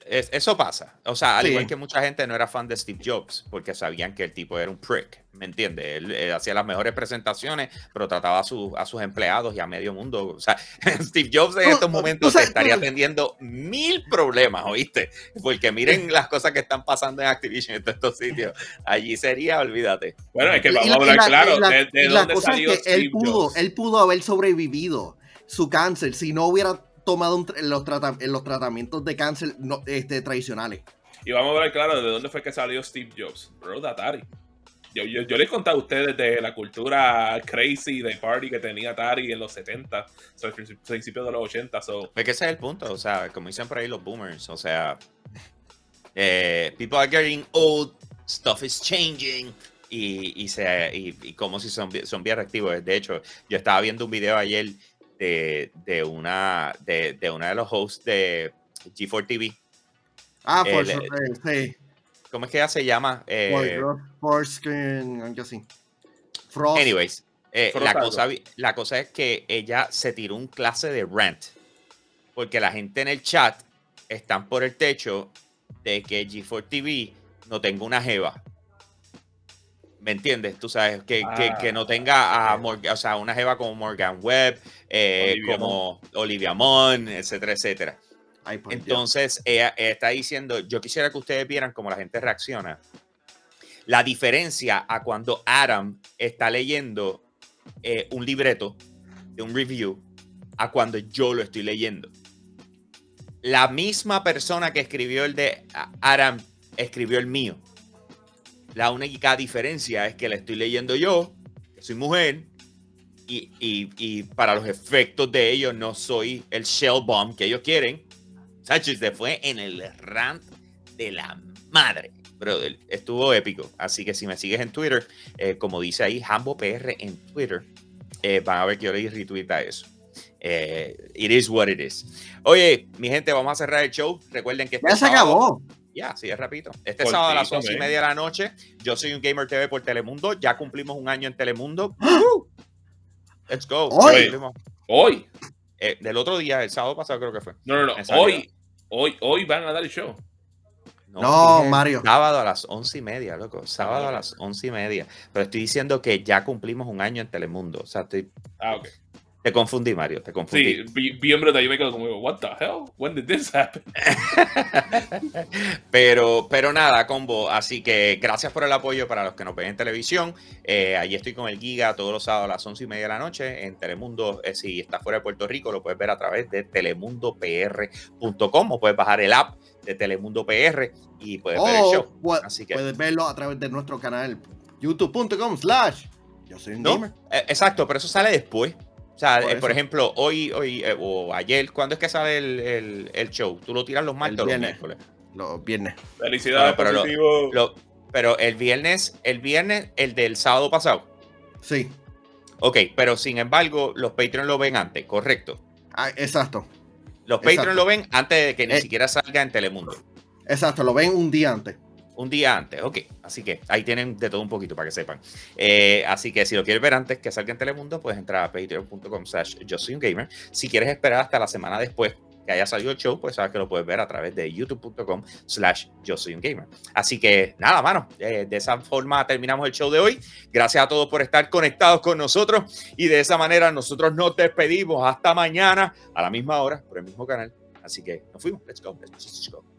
S1: Es- eso pasa. O sea, al
S2: Sí.
S1: igual que mucha gente no era fan de Steve Jobs porque sabían que el tipo era un prick, ¿me entiendes? Él, él hacía las mejores presentaciones, pero trataba a, su- a sus empleados y a medio mundo. O sea, Steve Jobs en estos momentos estaría atendiendo mil problemas, ¿oíste? Porque miren las cosas que están pasando en Activision en todos estos sitios. Allí sería, olvídate.
S3: Bueno, es que vamos
S2: la-
S3: a hablar
S2: la-
S3: claro
S2: y la-
S3: de, de
S2: y la
S3: dónde
S2: cosa es
S3: salió
S2: que
S3: Steve
S2: él pudo,
S3: Jobs.
S2: él pudo haber sobrevivido su cáncer si no hubiera tomado un los, trata- los tratamientos de cáncer no- este, tradicionales.
S3: Y vamos a hablar claro de dónde fue que salió Steve Jobs. Bro, de Atari. Yo, yo, yo les he contado a ustedes de la cultura crazy de party que tenía Atari en los 70, so, al princi- principios de los 80. So,
S1: Es que ese es el punto, o sea, como dicen por ahí los boomers, o sea, eh, people are getting old, stuff is changing, y, y, se, y, y como si son, bi- son bien reactivos. De hecho, yo estaba viendo un video ayer de, de una, de, de una de los hosts de G4 TV.
S2: Ah, por eh, sí.
S1: ¿Cómo es que ella se llama? Eh,
S2: así. Frost.
S1: Anyways, eh, la, cosa, la cosa es que ella se tiró un clase de rant. Porque la gente en el chat están por el techo de que G4 TV no tenga una jeva. ¿Me entiendes? Tú sabes, que, que-
S3: Ah,
S1: que no tenga a Morgan, o sea, una jeva como Morgan Webb, eh,
S3: Olivia
S1: como Olivia Munn, etcétera, etcétera.
S2: Ay.
S1: Entonces, ella, ella está diciendo, yo quisiera que ustedes vieran cómo la gente reacciona. La diferencia a cuando Adam está leyendo eh, un libreto de un review a cuando yo lo estoy leyendo. La misma persona que escribió el de Adam escribió el mío. La única diferencia es que le estoy leyendo yo, que soy mujer, y, y- y para los efectos de ellos no soy el shell bomb que ellos quieren. Sánchez se fue en el rant de la madre. Brother, estuvo épico. Así que si me sigues en Twitter, eh, como dice ahí, Hambo PR en Twitter, eh, van a ver que yo le retweet a eso. Eh, it is what it is. Oye, mi gente, vamos a cerrar el show. Recuerden que este
S2: Ya se
S1: sábado-
S2: acabó.
S1: Ya, sí, es rapidito. Este
S3: Cortito,
S1: sábado a las once y media de la noche, yo soy un Gamer TV por Telemundo. Ya cumplimos un año en Telemundo. Let's go.
S2: Hoy.
S3: Hoy,
S1: Eh, del otro día, el sábado pasado creo que fue.
S3: no, no, no, hoy, hoy, hoy van a dar el show.
S2: No, Mario.
S1: Sábado a las once y media, loco. Sábado a
S3: ok.
S1: las once y media. Pero estoy diciendo que ya cumplimos un año en Telemundo. O sea, estoy,
S3: Ah, ok.
S1: Te confundí, Mario, te confundí.
S3: Sí, bien brutal. Yo me quedo como, what the hell? When did this happen?
S1: pero, pero nada, combo. Así que gracias por el apoyo para los que nos ven en televisión. Eh, allí estoy con el Giga todos los sábados a las once y media de la noche en Telemundo. Eh, si estás fuera de Puerto Rico, lo puedes ver a través de telemundopr.com o puedes bajar el app de Telemundo PR y puedes ver el show. Así que-
S2: puedes verlo a través de nuestro canal youtube.com slash yo soy un
S1: No,
S2: gamer.
S1: eh, exacto, pero eso sale después. O sea,
S2: Por
S1: eh, por, ejemplo, hoy, hoy eh, o ayer, ¿cuándo es que sale el, el- el show? ¿Tú lo tiras los martes o los
S2: viernes.
S1: miércoles?
S2: Los viernes.
S3: Felicidades,
S1: Bueno, pero lo-
S3: positivo.
S1: Lo- pero el viernes, el viernes, el del sábado pasado.
S2: Sí.
S1: Ok, pero sin embargo, los Patreon lo ven antes, correcto.
S2: Ah, exacto.
S1: Los
S2: Exacto.
S1: Patreon lo ven antes de que ni
S2: Eh.
S1: siquiera salga en Telemundo.
S2: Exacto. Lo ven un día antes.
S1: Un día antes, ok. Así que ahí tienen de todo un poquito para que sepan. Eh, así que si lo quieres ver antes que salga en Telemundo, puedes entrar a patreon.com slash yo soy un gamer. Si quieres esperar hasta la semana después que haya salido el show, pues sabes que lo puedes ver a través de youtube.com slash yo soy un gamer. Así que nada, mano, eh, de esa forma terminamos el show de hoy. Gracias a todos por estar conectados con nosotros y de esa manera nosotros nos despedimos hasta mañana a la misma hora por el mismo canal. Así que nos fuimos. Let's go. Let's go.